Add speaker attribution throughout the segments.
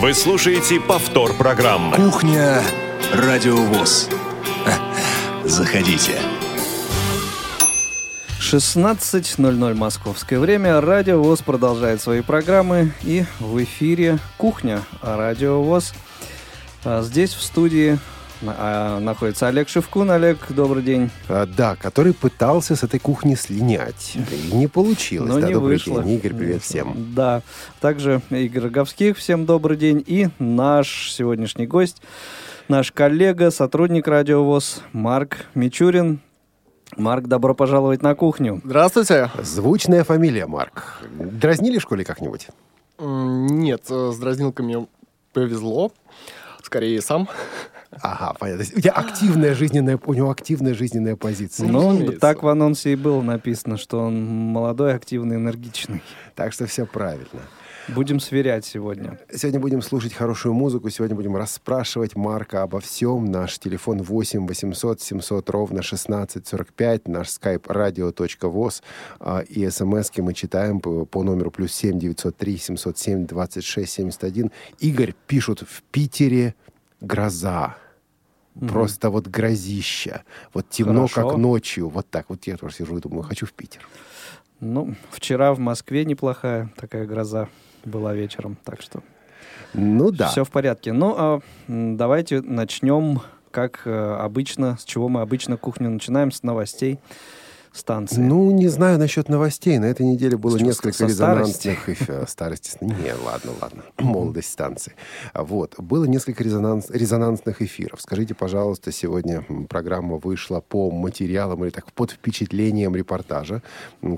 Speaker 1: Вы слушаете повтор программы.
Speaker 2: Кухня Радиовоз. Заходите.
Speaker 3: 16.00 московское время. Радио ВОЗ продолжает свои программы. И в эфире «Кухня» Радио ВОЗ. А здесь в студии находится Олег Шевкун. Олег, добрый день.
Speaker 4: А, да, который пытался с этой кухни слинять. И не получилось.
Speaker 3: Но
Speaker 4: да,
Speaker 3: не
Speaker 4: добрый
Speaker 3: вышло.
Speaker 4: день, Игорь, привет всем.
Speaker 3: Да. Также Игорь Роговских. Всем добрый день. И наш сегодняшний гость, наш коллега, сотрудник Радио ВОЗ Марк Мичурин. Марк, добро пожаловать на кухню.
Speaker 5: Здравствуйте.
Speaker 4: Звучная фамилия, Марк. Дразнили в школе как-нибудь?
Speaker 5: Нет, э, с дразнилками повезло. Скорее сам.
Speaker 4: Ага, понятно. То есть У тебя активная жизненная, у него активная жизненная позиция.
Speaker 5: Ну, разумеется.
Speaker 3: так в анонсе и было написано, что он молодой, активный, энергичный.
Speaker 4: Так что все правильно.
Speaker 3: Будем сверять сегодня.
Speaker 4: Сегодня будем слушать хорошую музыку, сегодня будем расспрашивать Марка обо всем. Наш телефон 8 800 700 ровно 1645, наш skype radio.voz а, и смски мы читаем по, по номеру плюс 7 903 707 26 71. Игорь пишут в Питере гроза. Просто вот грозища. Вот темно,
Speaker 3: Хорошо.
Speaker 4: как ночью. Вот так. Вот я тоже сижу и думаю, хочу в Питер.
Speaker 3: Ну, вчера в Москве неплохая такая гроза была вечером, так что
Speaker 4: Ну да.
Speaker 3: все в порядке. Ну, а, давайте начнем, как э, обычно, с чего мы обычно кухню начинаем, с новостей станции.
Speaker 4: Ну, не знаю насчет новостей. На этой неделе было несколько резонансных... эф- Старости. Не, ладно, ладно. Молодость станции. Вот. Было несколько резонанс- резонансных эфиров. Скажите, пожалуйста, сегодня программа вышла по материалам или так под впечатлением репортажа,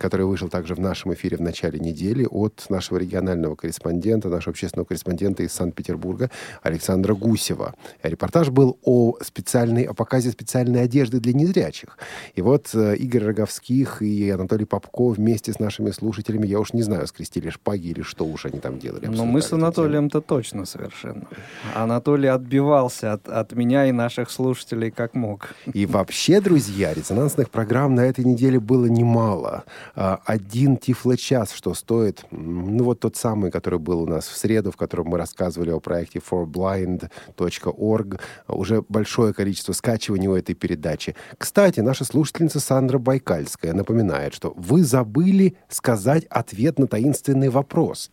Speaker 4: который вышел также в нашем эфире в начале недели от нашего регионального корреспондента, нашего общественного корреспондента из Санкт-Петербурга Александра Гусева. Репортаж был о специальной, о показе специальной одежды для незрячих. И вот э, Игорь Роговских и Анатолий Попко вместе с нашими слушателями, я уж не знаю, скрестили шпаги или что уж они там делали.
Speaker 3: Но Ну, мы с. Анатолием-то точно совершенно. Анатолий отбивался от, от меня и наших слушателей как мог.
Speaker 4: И вообще, друзья, резонансных программ на этой неделе было немало. А, Один тифлочас, что стоит, ну вот тот самый, который был у нас в среду, в котором мы рассказывали о проекте forblind.org, уже большое количество скачиваний у этой передачи. Кстати, наша слушательница Сандра Байкальская напоминает, что вы забыли сказать ответ на таинственный вопрос.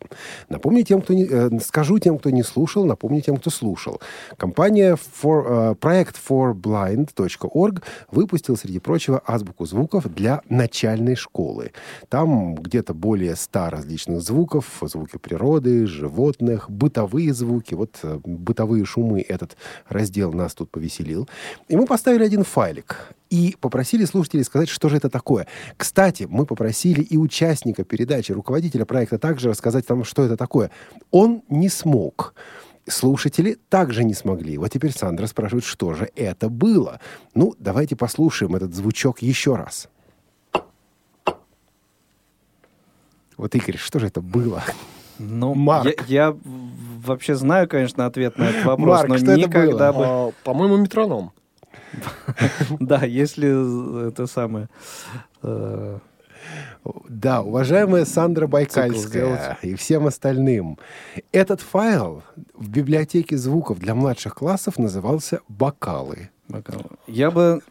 Speaker 4: Напомню тем, кто не, э, скажу тем, кто не слушал, напомню тем, кто слушал. Компания for, э, проект forblind.org выпустил, среди прочего, азбуку звуков для начальной школы. Там где-то более ста различных звуков, звуки природы, животных, бытовые звуки. Вот э, бытовые шумы этот раздел нас тут повеселил. И мы поставили один файлик и попросили слушателей сказать, что же это такое. Кстати, мы попросили и участника передачи, руководителя проекта также рассказать нам, что это такое. Он не смог. Слушатели также не смогли. Вот теперь Сандра спрашивает, что же это было. Ну, давайте послушаем этот звучок еще раз. Вот, Игорь, что же это было?
Speaker 3: Ну,
Speaker 4: Марк.
Speaker 3: Я, я вообще знаю, конечно, ответ на этот вопрос,
Speaker 4: Марк,
Speaker 3: но
Speaker 4: что это
Speaker 3: никогда бы...
Speaker 5: А, По-моему, метроном.
Speaker 3: Да, если это самое... э,
Speaker 4: Да, уважаемая Сандра. Байкальская и всем остальным. Этот файл в библиотеке звуков для младших классов назывался «Бокалы».
Speaker 3: бокал. Я бы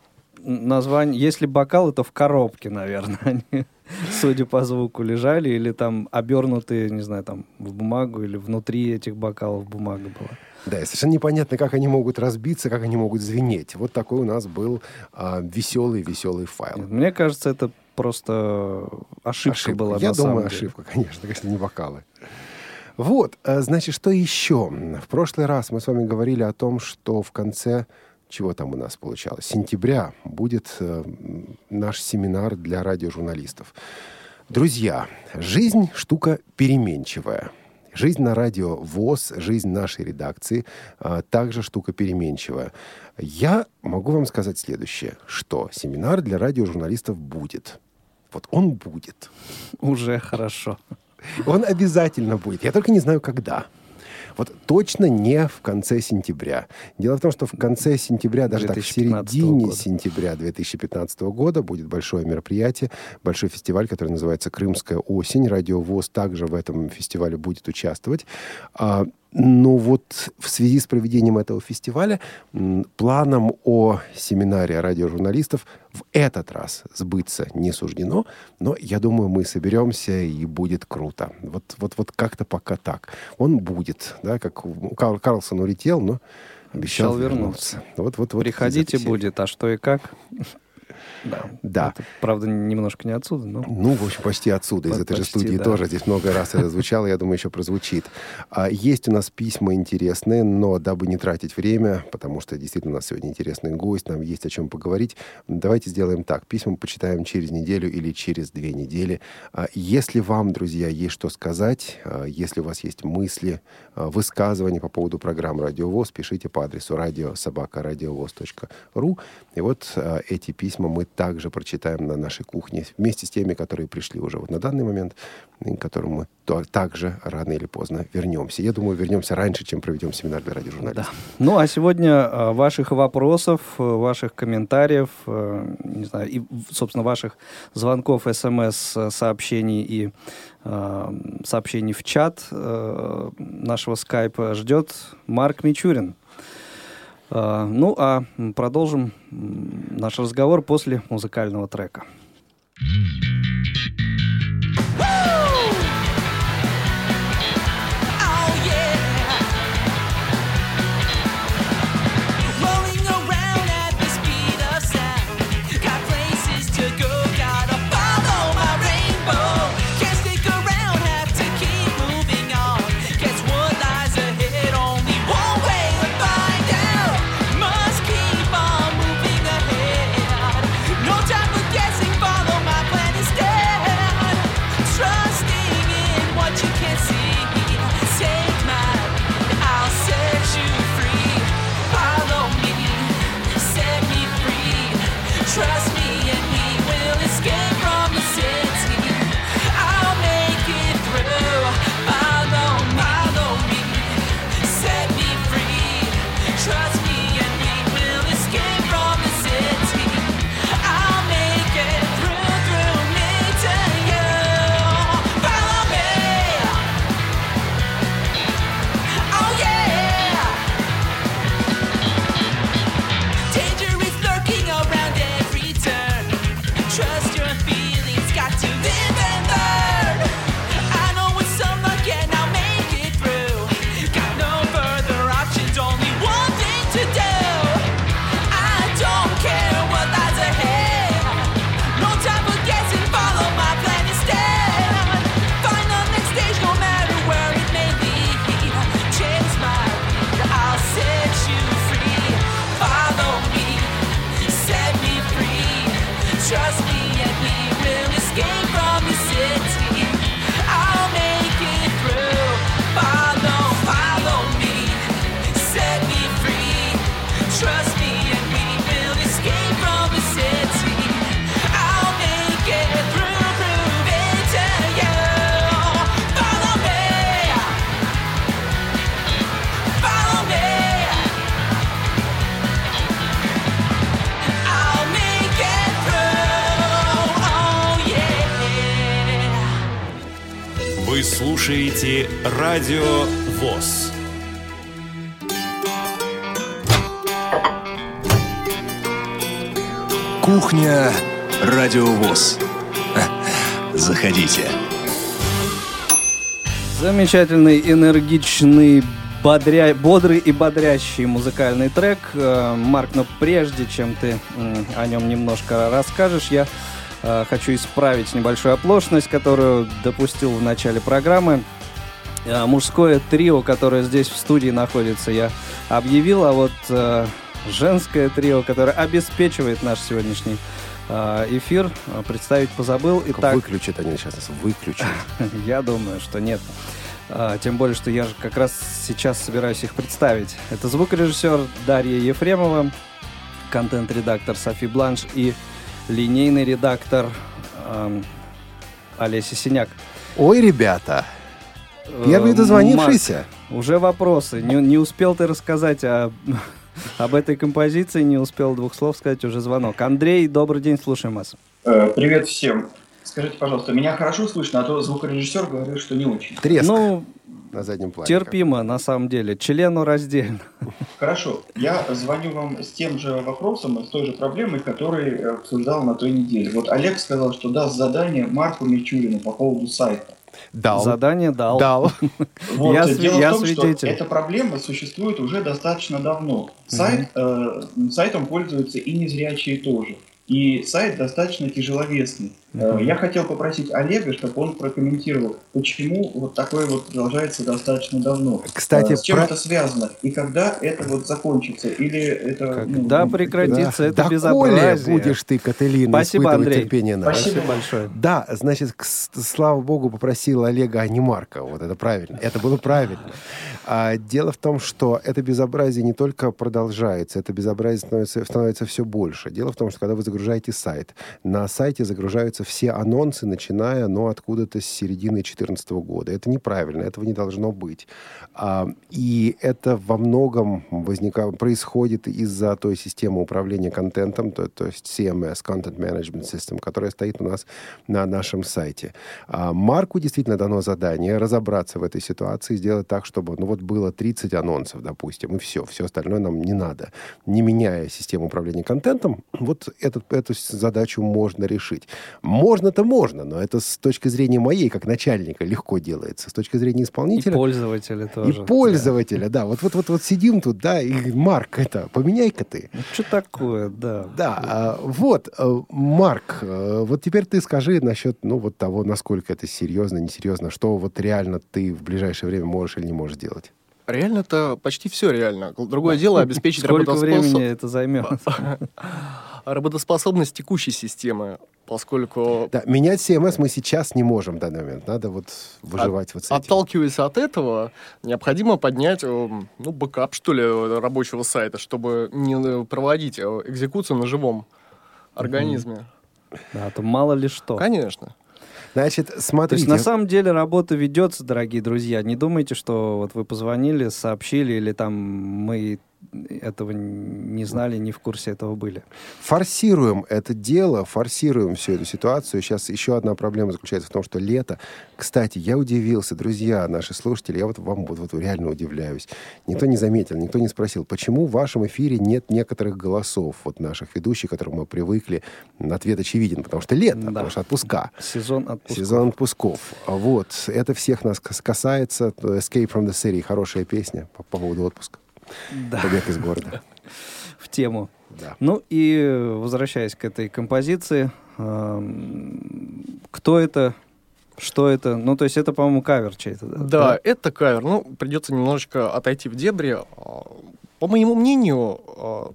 Speaker 3: название... Если бокалы, то в коробке, наверное, они, судя по звуку, лежали или там обернутые, не знаю, там в бумагу или внутри этих бокалов бумага была.
Speaker 4: Да, и совершенно непонятно, как они могут разбиться, как они могут звенеть. Вот такой у нас был веселый-веселый файл.
Speaker 3: Мне кажется, это просто ошибка, была
Speaker 4: Я думаю,
Speaker 3: деле.
Speaker 4: ошибка, конечно, конечно, не бокалы. Вот, э, значит, что еще? В прошлый раз мы с вами говорили о том, что в конце, чего там у нас получалось, сентября будет э, наш семинар для радиожурналистов. Друзья, жизнь штука переменчивая. Жизнь на радио ВОЗ, жизнь нашей редакции а, также штука переменчивая. Я могу вам сказать следующее, что семинар для радиожурналистов будет. Вот он будет.
Speaker 3: Уже хорошо.
Speaker 4: Он обязательно будет. Я только не знаю, когда. Вот точно не в конце сентября. Дело в том, что в конце сентября, даже так в
Speaker 3: 2015
Speaker 4: середине
Speaker 3: года.
Speaker 4: сентября 2015 года будет большое мероприятие, большой фестиваль, который называется «Крымская осень». Радио ВОЗ также в этом фестивале будет участвовать. Но вот в связи с проведением этого фестиваля планом о семинаре радиожурналистов в этот раз сбыться не суждено, но я думаю, мы соберемся и будет круто. Вот, вот, вот как-то пока так. Он будет, да, как Карл, Карлсон улетел, но обещал, обещал вернуться.
Speaker 3: вернуться. Вот, вот, вот Приходите будет, а что и как? Да.
Speaker 4: да.
Speaker 3: Это, правда, немножко не отсюда, но...
Speaker 4: Ну, в общем, почти отсюда, из этой же студии да. тоже. Здесь много раз это звучало, я думаю, еще прозвучит. А, есть у нас письма интересные, но дабы не тратить время, потому что действительно у нас сегодня интересный гость, нам есть о чем поговорить, давайте сделаем так. Письма почитаем через неделю или через две недели. А, если вам, друзья, есть что сказать, а, если у вас есть мысли, а, высказывания по поводу программ «Радио ВОЗ», пишите по адресу радиособакарадиовоз.ру. И вот а, эти письма мы также прочитаем на нашей кухне вместе с теми, которые пришли уже вот на данный момент, к которым мы то, также рано или поздно вернемся. Я думаю, вернемся раньше, чем проведем семинар для радиожурналистов.
Speaker 3: Да. Ну, а сегодня а, ваших вопросов, ваших комментариев, э, не знаю, и, собственно, ваших звонков, смс, сообщений и э, сообщений в чат э, нашего скайпа ждет Марк Мичурин. А, ну, а продолжим наш разговор после музыкального трека.
Speaker 1: слушаете Радио ВОЗ.
Speaker 2: Кухня Радио ВОЗ. Заходите.
Speaker 3: Замечательный, энергичный, бодря... бодрый и бодрящий музыкальный трек. Э, Марк, но прежде чем ты о нем немножко расскажешь, я Э, хочу исправить небольшую оплошность, которую допустил в начале программы. Э, мужское трио, которое здесь в студии находится, я объявил, а вот э, женское трио, которое обеспечивает наш сегодняшний эфир, представить позабыл.
Speaker 4: Итак, выключат они сейчас, выключат.
Speaker 3: Я думаю, что нет. Тем более, что я же как раз сейчас собираюсь их представить. Это звукорежиссер Дарья Ефремова, контент-редактор Софи Бланш и линейный редактор э, Олеся Синяк.
Speaker 4: Ой, ребята, первый э, дозвонившийся.
Speaker 3: Марк, уже вопросы. Не, не успел ты рассказать о, об этой композиции, не успел двух слов сказать, уже звонок. Андрей, добрый день, слушаем вас.
Speaker 6: Э, привет всем. Скажите, пожалуйста, меня хорошо слышно, а то звукорежиссер говорит, что не очень.
Speaker 3: Треск. Ну,
Speaker 4: на заднем плане.
Speaker 3: Терпимо, на самом деле. Члену раздельно.
Speaker 6: Хорошо. Я звоню вам с тем же вопросом, с той же проблемой, который обсуждал на той неделе. Вот Олег сказал, что даст задание Марку Мичурину по поводу сайта.
Speaker 4: Дал.
Speaker 3: Задание дал.
Speaker 4: Дал.
Speaker 6: Вот,
Speaker 3: Я
Speaker 6: дело
Speaker 3: я
Speaker 6: в том,
Speaker 3: свидетель.
Speaker 6: что эта проблема существует уже достаточно давно. Сайт, э, сайтом пользуются и незрячие тоже. И сайт достаточно тяжеловесный. Э, Я хотел попросить Олега, чтобы он прокомментировал, почему вот такое вот продолжается достаточно давно.
Speaker 4: Кстати,
Speaker 6: Э, с чем
Speaker 4: про-
Speaker 6: это связано? И когда это вот закончится? Или это... ну,
Speaker 3: Когда
Speaker 6: ну,
Speaker 3: прекратится это
Speaker 4: Доколе
Speaker 3: безобразие?
Speaker 4: будешь ты, Кателина,
Speaker 3: Спасибо, Андрей.
Speaker 4: терпение наше?
Speaker 6: Спасибо.
Speaker 3: Спасибо большое.
Speaker 4: Да, значит, слава богу, попросил Олега, а не Марка. Вот это правильно. Это было правильно. А, дело в том, что это безобразие не только продолжается, это безобразие становится, становится все больше. Дело в том, что когда вы загружаете сайт, на сайте загружаются все анонсы, начиная, ну, откуда-то с середины 2014 года. Это неправильно, этого не должно быть. И это во многом возника... происходит из-за той системы управления контентом, то, то есть CMS, Content Management System, которая стоит у нас на нашем сайте. А Марку действительно дано задание разобраться в этой ситуации, сделать так, чтобы, ну вот было 30 анонсов, допустим, и все, все остальное нам не надо. Не меняя систему управления контентом, вот этот, эту задачу можно решить. Можно-то можно, но это с точки зрения моей, как начальника, легко делается. С точки зрения
Speaker 3: И
Speaker 4: исполнителя...
Speaker 3: пользователи
Speaker 4: И
Speaker 3: тоже.
Speaker 4: пользователя, да. Вот, вот, вот, вот сидим тут, да, и Марк, это, поменяй-ка ты.
Speaker 3: Что такое, да.
Speaker 4: Да, а, вот, э, Марк, э, вот теперь ты скажи насчет, ну, вот того, насколько это серьезно, несерьезно, что вот реально ты в ближайшее время можешь или не можешь делать.
Speaker 5: Реально это почти все реально. Другое дело обеспечить
Speaker 3: Сколько времени
Speaker 5: работоспособ-
Speaker 3: это займет?
Speaker 5: работоспособность текущей системы, поскольку
Speaker 4: Да, менять CMS мы сейчас не можем в данный момент. Надо вот выживать вот с этим.
Speaker 5: Отталкиваясь от этого, необходимо поднять, э, ну, бэкап, что ли, рабочего сайта, чтобы не э, проводить э, экзекуцию на живом организме.
Speaker 3: Да, то мало ли что.
Speaker 5: Конечно.
Speaker 4: Значит,
Speaker 3: То
Speaker 4: смотрите.
Speaker 3: есть на самом деле работа ведется, дорогие друзья. Не думайте, что вот вы позвонили, сообщили, или там мы этого не знали, не в курсе этого были.
Speaker 4: форсируем это дело, форсируем всю эту ситуацию. Сейчас еще одна проблема заключается в том, что лето... Кстати, я удивился, друзья, наши слушатели, я вот вам вот, вот реально удивляюсь. Никто не заметил, никто не спросил, почему в вашем эфире нет некоторых голосов вот наших ведущих, к которым мы привыкли. Ответ очевиден, потому что лето,
Speaker 3: Да.
Speaker 4: потому что отпуска.
Speaker 3: Сезон отпуска.
Speaker 4: Сезон отпусков. Вот. Это всех нас кас- касается. Escape from the City. Хорошая песня по, по поводу отпуска.
Speaker 3: Да,
Speaker 4: Побег из города.
Speaker 3: в тему.
Speaker 4: Да.
Speaker 3: Ну и э, возвращаясь к этой композиции, эм, кто это, что это? Ну, то есть это, по-моему, кавер чей-то.
Speaker 5: Да, это кавер. Ну, придется немножечко отойти в дебри. А, По моему мнению, а,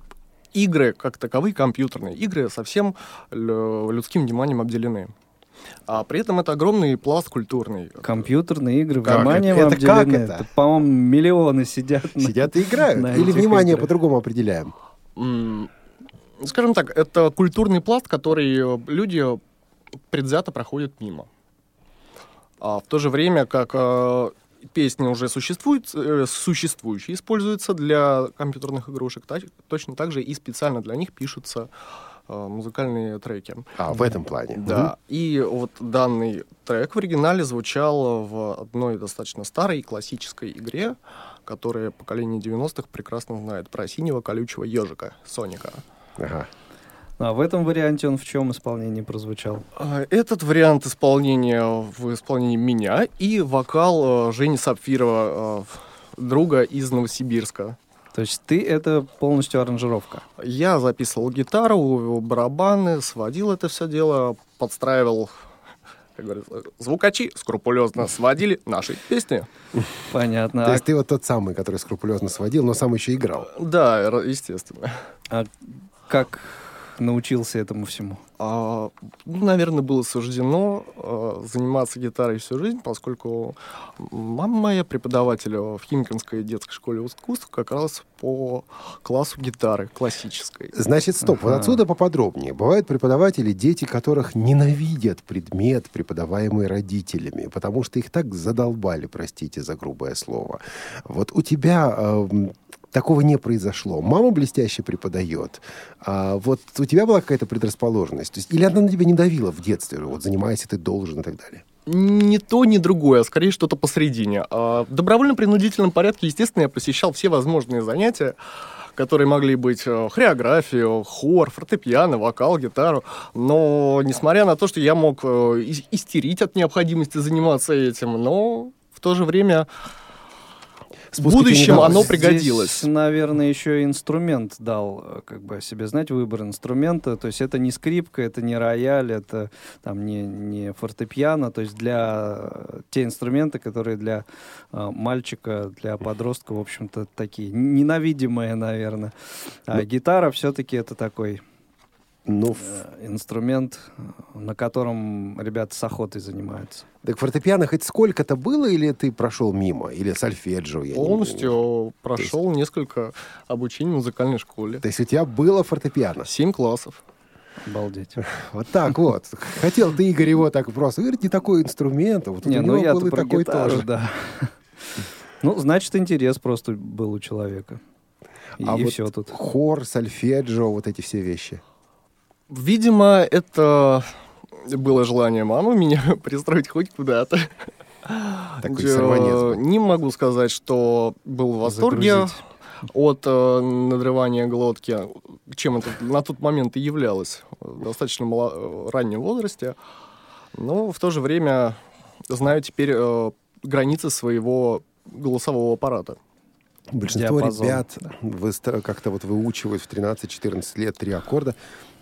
Speaker 5: игры, как таковые, компьютерные игры, совсем лю- людским вниманием обделены. А при этом это огромный пласт культурный.
Speaker 3: Компьютерные игры,
Speaker 4: Как
Speaker 3: вниманием
Speaker 4: это? Это как
Speaker 3: обделены.
Speaker 4: это?
Speaker 3: по-моему, миллионы сидят. на-
Speaker 4: Сидят и играют.
Speaker 3: на
Speaker 4: Или внимание
Speaker 3: играх.
Speaker 4: по-другому определяем.
Speaker 5: Скажем так, это культурный пласт, который э, люди предвзято проходят мимо. А в то же время, как э, песни уже существуют, э, существующие используются для компьютерных игрушек, так- точно так же и специально для них пишутся э, музыкальные треки.
Speaker 4: А, в этом плане.
Speaker 5: Да. И вот данный трек в оригинале звучал в одной достаточно старой классической игре, которая поколение 90-х прекрасно знает про синего колючего ежика Соника.
Speaker 4: Ага.
Speaker 3: А в этом варианте он в чем исполнении прозвучал?
Speaker 5: А, Этот вариант исполнения в исполнении меня и вокал э, Жени Сапфирова, э, друга из Новосибирска.
Speaker 3: То есть ты — это полностью аранжировка.
Speaker 5: Я записывал гитару, барабаны, сводил это все дело, подстраивал, как говорится, звукачи скрупулезно сводили наши песни.
Speaker 3: Понятно.
Speaker 4: То есть ты вот тот самый, который скрупулезно сводил, но сам еще играл.
Speaker 5: Да, естественно.
Speaker 3: А как научился этому всему?
Speaker 5: А, ну, наверное, было суждено э, заниматься гитарой всю жизнь, поскольку мама моя преподаватель в Химкинской детской школе искусств как раз по классу гитары классической.
Speaker 4: Значит, стоп, вот
Speaker 3: Ага.
Speaker 4: отсюда поподробнее. Бывают преподаватели, дети которых ненавидят предмет, преподаваемый родителями, потому что их так задолбали, простите за грубое слово. Вот у тебя эм, такого не произошло. Мама блестяще преподает. А вот у тебя была какая-то предрасположенность? То есть, или она на тебя не давила в детстве? Вот занимайся, ты должен и так далее.
Speaker 5: ни то, ни другое, а скорее что-то посередине. А в добровольно-принудительном порядке, естественно, я посещал все возможные занятия, которые могли быть э, хореографию, хор, фортепиано, вокал, гитару. Но несмотря на то, что я мог э, истерить от необходимости заниматься этим, но в то же время в будущем оно пригодилось.
Speaker 3: Здесь, наверное, еще инструмент дал, э, как бы о себе знать, выбор инструмента. То есть это не скрипка, это не рояль, это там не, не фортепиано. То есть для э, те инструменты, которые для э, мальчика, для подростка, в общем-то, такие ненавидимые, наверное. А Но... гитара все-таки это такой ну, э, инструмент, на котором ребята с охотой занимаются.
Speaker 4: Так фортепиано хоть сколько-то было, или ты прошел мимо? Или сольфеджио?
Speaker 5: Я Полностью прошел есть... несколько обучений в музыкальной школе.
Speaker 4: То есть у тебя было фортепиано?
Speaker 5: Семь классов.
Speaker 3: Обалдеть.
Speaker 4: Вот так вот. Хотел ты, Игорь, его так просто. Говорит, не такой инструмент. А вот
Speaker 3: не, ну я был и такой гитару, тоже. Да. Ну, значит, интерес просто был у человека. И, а и вот все тут.
Speaker 4: Хор, сольфеджио, вот эти все вещи.
Speaker 5: Видимо, это было желание мамы меня пристроить хоть куда-то.
Speaker 4: Такой сорванец.
Speaker 5: Не могу сказать, что был в восторге Загрузить. от э, надрывания глотки, чем это на тот момент и являлось в достаточно мало, раннем возрасте. Но в то же время знаю теперь э, границы своего голосового аппарата.
Speaker 4: Большинство Диапазон. ребят как-то вот выучивают в 13-14 лет три аккорда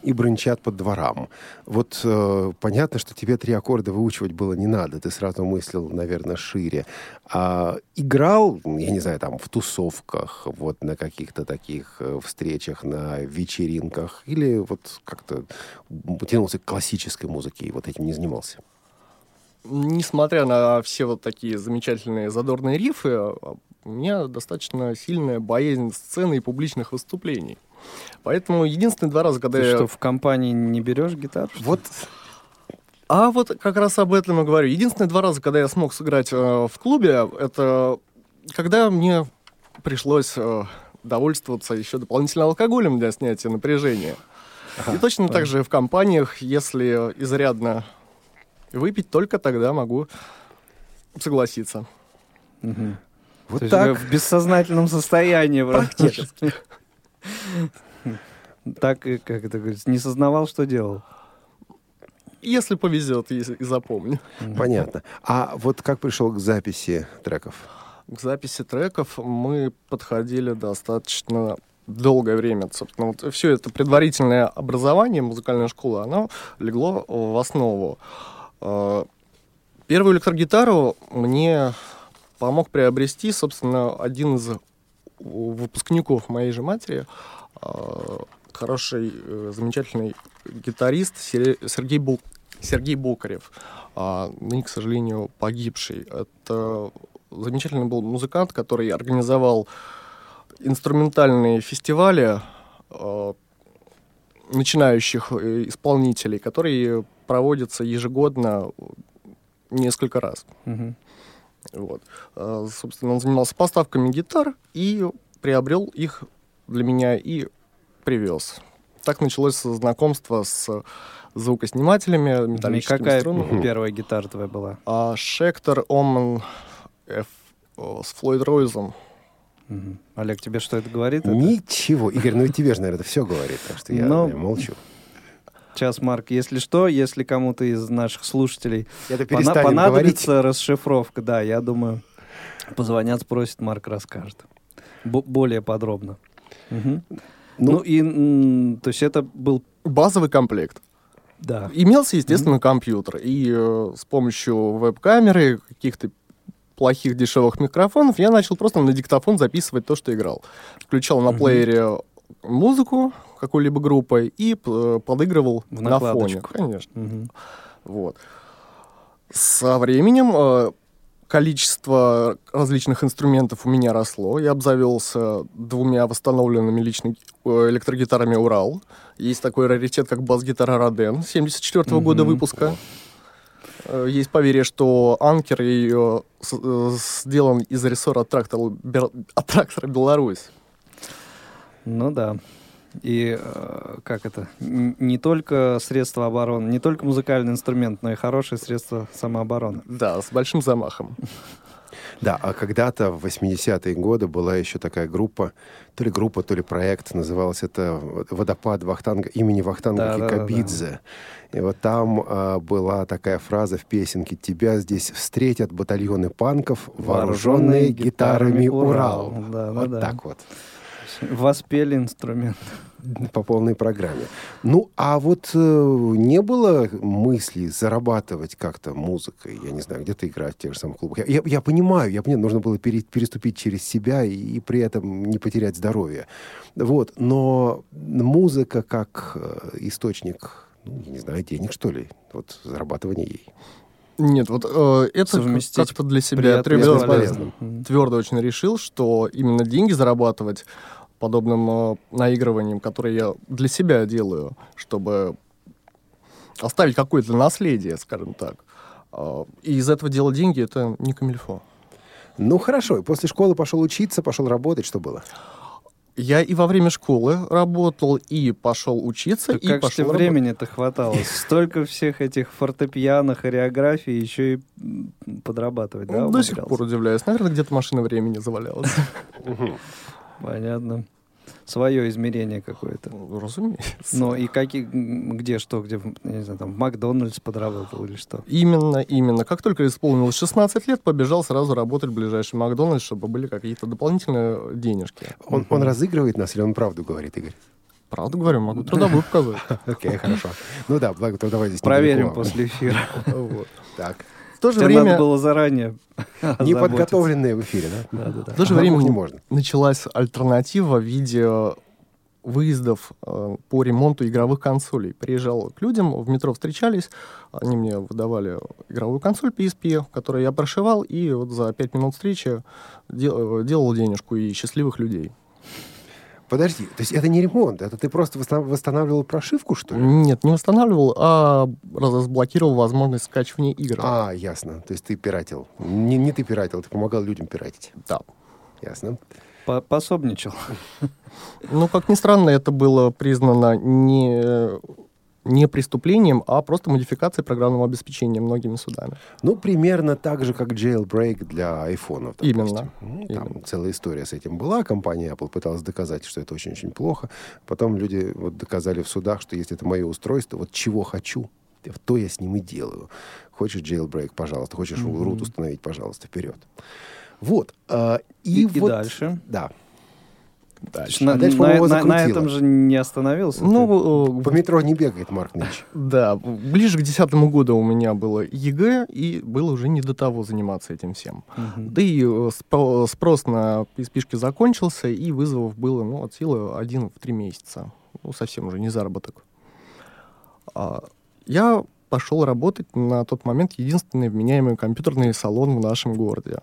Speaker 4: и брончат по дворам. Вот э, понятно, что тебе три аккорда выучивать было не надо. Ты сразу мыслил, наверное, шире. А играл, я не знаю, там, в тусовках, вот на каких-то таких э, встречах, на вечеринках, или вот как-то тянулся к классической музыке и вот этим не занимался?
Speaker 5: Несмотря на все вот такие замечательные задорные рифы, у меня достаточно сильная боязнь сцены и публичных выступлений. Поэтому единственные два раза, когда
Speaker 3: Ты
Speaker 5: я...
Speaker 3: что, в компании не берешь гитару?
Speaker 5: Вот а вот как раз об этом и говорю. Единственные два раза, когда я смог сыграть э, в клубе, это когда мне пришлось э, довольствоваться еще дополнительно алкоголем для снятия напряжения. Ага, и точно так же в компаниях, если изрядно выпить, только тогда могу согласиться.
Speaker 3: Угу. Вот То так. в бессознательном состоянии практически. Так, как это говорится, не сознавал, что делал.
Speaker 5: Если повезет, если и запомню.
Speaker 4: Понятно. А вот как пришел к записи треков?
Speaker 5: К записи треков мы подходили достаточно долгое время. Собственно, вот все это предварительное образование, музыкальная школа, оно легло в основу. А, первую электрогитару мне помог приобрести, собственно, один из выпускников моей же матери, а, хороший, э, замечательный гитарист Сергей, Бул... Сергей Бокарев, а, ныне, к сожалению, погибший. Это замечательный был музыкант, который организовал инструментальные фестивали а, начинающих э, исполнителей, которые проводятся ежегодно несколько раз.
Speaker 3: Угу.
Speaker 5: Вот. А, собственно, он занимался поставками гитар и приобрел их для меня и привез. Так началось знакомство с звукоснимателями, металлическими
Speaker 3: и какая
Speaker 5: струнами.
Speaker 3: первая гитара твоя была?
Speaker 5: А, Шектор Оман F с Флойд Ройзом.
Speaker 3: Угу. Олег, тебе что это говорит?
Speaker 4: Ничего. Игорь, ну и тебе же, наверное, это все говорит, так что я, Но... я молчу.
Speaker 3: Сейчас, Марк, если что, если кому-то из наших слушателей пона- понадобится говорить. расшифровка, да, я думаю, позвонят, спросят, Марк расскажет. Б- более подробно. Угу. Ну, ну и, то есть это был...
Speaker 5: Базовый комплект.
Speaker 3: Да.
Speaker 5: Имелся, естественно, mm-hmm. компьютер. И э, с помощью веб-камеры, каких-то плохих дешевых микрофонов, я начал просто на диктофон записывать то, что играл. Включал на mm-hmm. плеере музыку какой-либо группой и э, подыгрывал В на фоне. Конечно.
Speaker 3: Mm-hmm.
Speaker 5: Вот. Со временем э, количество различных инструментов у меня росло. Я обзавелся двумя восстановленными лично э, электрогитарами «Урал». Есть такой раритет, как бас-гитара «Роден» 74 -го mm-hmm. года выпуска. Есть поверье, что анкер ее сделан из рессора трактора, от трактора «Беларусь».
Speaker 3: Ну да. И э, как это? Н- Не только средство обороны, не только музыкальный инструмент, но и хорошее средство самообороны.
Speaker 5: Да, с большим замахом.
Speaker 4: Да, а когда-то в 80-е годы была еще такая группа, то ли группа, то ли проект, называлось это «Водопад Вахтанга», имени Вахтанга
Speaker 3: Да, да, да, да.
Speaker 4: Кикабидзе. И вот там а, была такая фраза в песенке «Тебя здесь встретят батальоны панков, вооруженные гитарами Урал».
Speaker 3: Да, да,
Speaker 4: вот
Speaker 3: да.
Speaker 4: так вот.
Speaker 3: Воспели инструмент.
Speaker 4: по полной программе. Ну, а вот э, не было мысли зарабатывать как-то музыкой, я не знаю, где-то играть в тех же самых клубах. Я, я- я понимаю, я понимаю, нужно было пере- переступить через себя и, и при этом не потерять здоровье. Вот, но музыка как э, источник, ну, я не знаю, денег, что ли, вот зарабатывание ей.
Speaker 5: Нет, вот э, это
Speaker 3: Совместить
Speaker 5: как-то для себя
Speaker 3: полезным.
Speaker 5: твердо очень решил, что именно деньги зарабатывать подобным э, наигрыванием, которое я для себя делаю, чтобы оставить какое-то наследие, скажем так. Э, и из этого делать деньги, это не камильфо.
Speaker 4: Ну, хорошо, и после школы пошел учиться, пошел работать, что было?
Speaker 5: Я и во время школы работал, и пошел учиться,
Speaker 3: Так
Speaker 5: и
Speaker 3: как
Speaker 5: пошел
Speaker 3: времени-то хватало? Столько всех этих фортепиано, хореографий, еще и подрабатывать, да?
Speaker 5: Ну, До сих пор удивляюсь. Наверное, где-то машина времени завалялась.
Speaker 3: Понятно. Свое измерение какое-то.
Speaker 5: Ну, Разумеется.
Speaker 3: Ну и какие, где что, где, я не знаю, там в Макдональдс подработал или что?
Speaker 5: Именно, именно. Как только исполнилось 16 лет, побежал сразу работать в ближайший Макдональдс, чтобы были какие-то дополнительные денежки.
Speaker 4: Он, он разыгрывает нас или он правду говорит, Игорь?
Speaker 5: Правду говорю, могу трудовую показать.
Speaker 4: Окей, хорошо. Ну да, благо, то давай здесь
Speaker 3: Проверим после эфира.
Speaker 4: Так,
Speaker 5: В то же
Speaker 3: Тебе
Speaker 5: время,
Speaker 3: надо было заранее
Speaker 4: неподготовленные в эфире, да?
Speaker 3: Да, да, да.
Speaker 5: в то же время
Speaker 4: не можно.
Speaker 5: началась альтернатива в виде выездов э, по ремонту игровых консолей. Приезжал к людям, в метро встречались, они мне выдавали игровую консоль PSP, которую я прошивал, и вот за 5 минут встречи дел- делал денежку и счастливых людей.
Speaker 4: Подожди, то есть это не ремонт, это ты просто восстанавливал прошивку, что ли?
Speaker 5: Нет, не восстанавливал, а разблокировал возможность скачивания игр.
Speaker 4: А, ясно. То есть ты пиратил. Не, не ты пиратил, ты помогал людям пиратить.
Speaker 5: Да.
Speaker 4: Ясно.
Speaker 3: По- Пособничал.
Speaker 5: Ну, как ни странно, это было признано не, не преступлением, а просто модификацией программного обеспечения многими судами.
Speaker 4: Ну, примерно так же, как jailbreak для айфонов. допустим.
Speaker 5: Именно.
Speaker 4: Ну, Там
Speaker 5: Именно.
Speaker 4: целая история с этим была. Компания Apple пыталась доказать, что это очень-очень плохо. Потом люди вот доказали в судах, что если это мое устройство, вот чего хочу, то я с ним и делаю. Хочешь jailbreak, пожалуйста. Хочешь root установить, пожалуйста, вперед. Вот. а, и,
Speaker 3: И, и
Speaker 4: вот,
Speaker 3: дальше.
Speaker 4: Да.
Speaker 3: На,
Speaker 4: А дальше,
Speaker 3: на-
Speaker 4: по-моему,
Speaker 3: на- на
Speaker 4: закрутило.
Speaker 3: этом же не остановился. ты?
Speaker 5: Ну,
Speaker 4: По метро не бегает Марк Нич.
Speaker 5: да, ближе к десятому году у меня было ЕГЭ, и было уже не до того заниматься этим всем.
Speaker 3: Мгм.
Speaker 5: Да и э, спро- спрос на PSP-шки закончился, и вызовов было, ну, от силы один в три месяца. Ну, совсем уже не заработок. А, я пошел работать на тот момент единственный вменяемый компьютерный салон в нашем городе.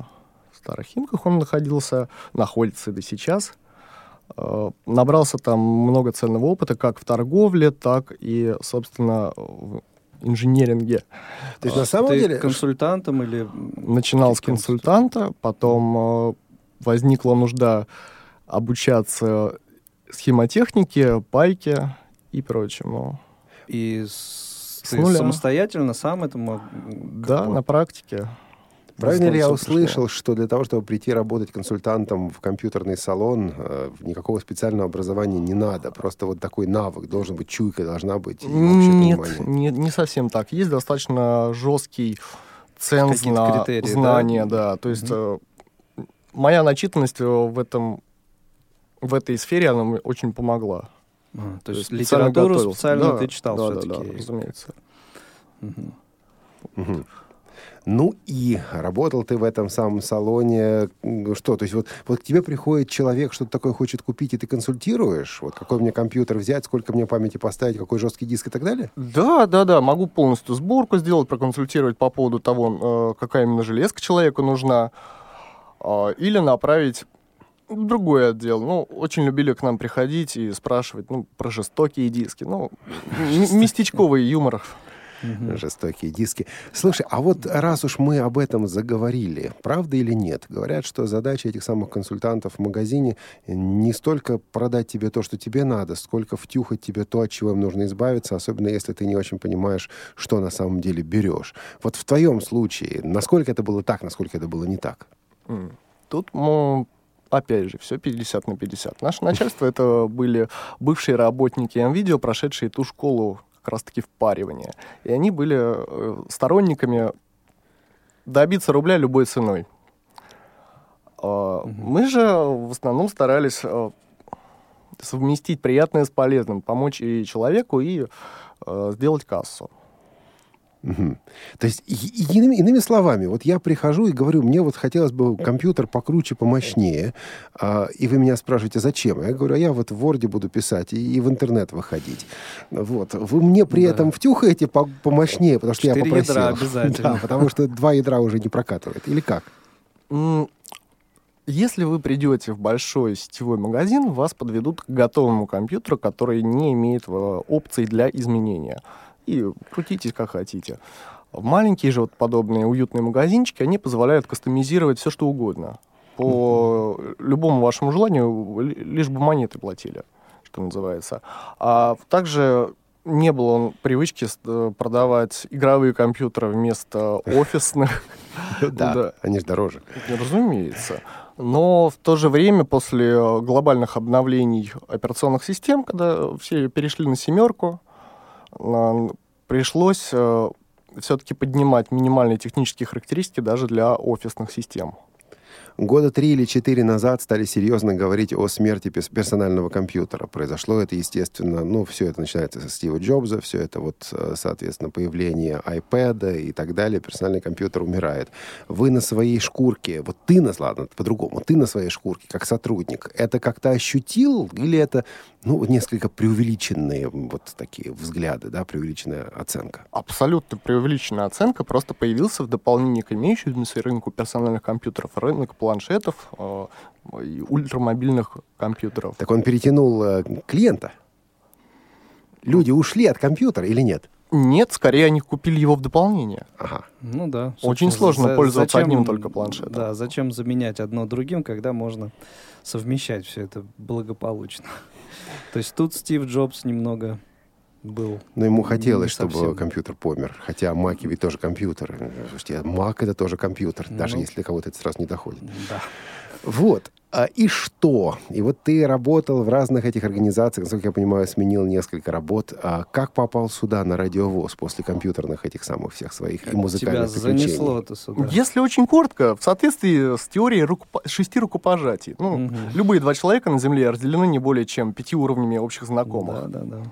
Speaker 5: В Старых Химках он находился, находится и до сейчас. Э, Набрался там много ценного опыта, как в торговле, так и, собственно, в инженеринге.
Speaker 4: То есть на самом
Speaker 3: Ты
Speaker 4: деле...
Speaker 3: консультантом или...
Speaker 5: Начинал с консультанта, потом э, возникла нужда обучаться схемотехнике, пайке и прочему.
Speaker 3: И с-
Speaker 5: С
Speaker 3: ты
Speaker 5: нуля.
Speaker 3: самостоятельно сам это мог...
Speaker 5: Да,
Speaker 3: бы-
Speaker 5: на практике.
Speaker 4: Правильно ли я услышал, что для того, чтобы прийти работать консультантом в компьютерный салон, э, никакого специального образования не надо? Просто вот такой навык, должен быть чуйка, должна быть и
Speaker 5: Нет,
Speaker 4: понимание.
Speaker 5: не, не совсем так. Есть достаточно жесткий ценз на
Speaker 3: критерии, да?
Speaker 5: знания, да. То есть э, моя начитанность э, в этом в этой сфере она мне очень помогла.
Speaker 3: А, то есть
Speaker 5: специально
Speaker 3: литературу
Speaker 5: готовился.
Speaker 3: специально
Speaker 5: Да,
Speaker 3: ты читал
Speaker 5: да, да,
Speaker 3: все-таки.
Speaker 5: да, разумеется.
Speaker 4: Мгм. Ну и работал ты в этом самом салоне. Что, то есть вот, вот к тебе приходит человек, что-то такое хочет купить, и ты консультируешь? Вот какой мне компьютер взять, сколько мне памяти поставить, какой жесткий диск и так далее?
Speaker 5: Да, да, да, могу полностью сборку сделать, проконсультировать по поводу того, э, какая именно железка человеку нужна, а, или направить другой отдел. Ну, очень любили к нам приходить и спрашивать, ну, про жестокие диски, ну, местечковый юмор.
Speaker 4: Жестокие диски. Слушай, а вот раз уж мы об этом заговорили, правда или нет? Говорят, что задача этих самых консультантов в магазине не столько продать тебе то, что тебе надо, сколько втюхать тебе то, от чего им нужно избавиться, особенно если ты не очень понимаешь, что на самом деле берешь. Вот в твоем случае, насколько это было так, насколько это было не так?
Speaker 5: Тут, ну, опять же, все 50 на 50. Наше начальство это были бывшие работники МВидео, прошедшие ту школу как раз-таки впаривания. И они были э, сторонниками добиться рубля любой ценой. А, мы же в основном старались э, совместить приятное с полезным, помочь и человеку, и э, сделать кассу.
Speaker 4: Угу. То есть, иными, иными словами, вот я прихожу и говорю, мне вот хотелось бы компьютер покруче, помощнее, а, и вы меня спрашиваете, зачем? Я говорю, а я вот в Word буду писать и, и в интернет выходить. Вот. Вы мне при да. этом втюхаете по помощнее, потому что я попросил.
Speaker 3: ядра обязательно.
Speaker 4: Да, потому что два ядра уже не прокатывает. Или как?
Speaker 5: Если вы придете в большой сетевой магазин, вас подведут к готовому компьютеру, который не имеет э, опций для изменения и крутитесь как хотите. Маленькие же вот подобные уютные магазинчики, они позволяют кастомизировать все, что угодно. По mm-hmm. любому вашему желанию, лишь бы монеты платили, что называется. А также не было он привычки э, продавать игровые компьютеры вместо офисных.
Speaker 4: Да, они же дороже.
Speaker 5: Разумеется. Но в то же время, после глобальных обновлений операционных систем, когда все перешли на семерку, пришлось э, все-таки поднимать минимальные технические характеристики даже для офисных систем.
Speaker 4: Года три или четыре назад стали серьезно говорить о смерти персонального компьютера. Произошло это, естественно, ну, все это начинается со Стива Джобса, все это вот, э, соответственно, появление iPad и так далее. Персональный компьютер умирает. Вы на своей шкурке, вот ты, на, ладно, по-другому, ты на своей шкурке, как сотрудник, это как-то ощутил или это, ну, несколько преувеличенные вот такие взгляды, да, преувеличенная оценка?
Speaker 5: Абсолютно преувеличенная оценка. Просто появился в дополнение к имеющемуся рынку персональных компьютеров рынок планшетов э, и ультрамобильных компьютеров.
Speaker 4: Так он перетянул э, клиента? Люди ушли от компьютера или нет?
Speaker 5: Нет, скорее они купили его в дополнение.
Speaker 4: Ага.
Speaker 3: Ну да.
Speaker 5: Очень сложно за, пользоваться зачем, одним только планшетом.
Speaker 3: Да, зачем заменять одно другим, когда можно совмещать все это благополучно. То есть тут Стив Джобс немного был.
Speaker 4: Но ему хотелось, чтобы совсем. компьютер помер. Хотя Mac ведь тоже компьютер. Слушайте, Mac это тоже компьютер, ну, даже если кого-то это сразу не доходит.
Speaker 3: Да.
Speaker 4: Вот. А, и что? И вот ты работал в разных этих организациях, насколько я понимаю, сменил несколько работ. А как попал сюда, на радиовоз, после компьютерных этих самых всех своих и музыкальных
Speaker 3: Тебя занесло это сюда.
Speaker 5: Если очень коротко, в соответствии с теорией рукопо... шести рукопожатий. Ну, угу. Любые два человека на Земле разделены не более чем пяти уровнями общих знакомых.
Speaker 3: Да, да, да.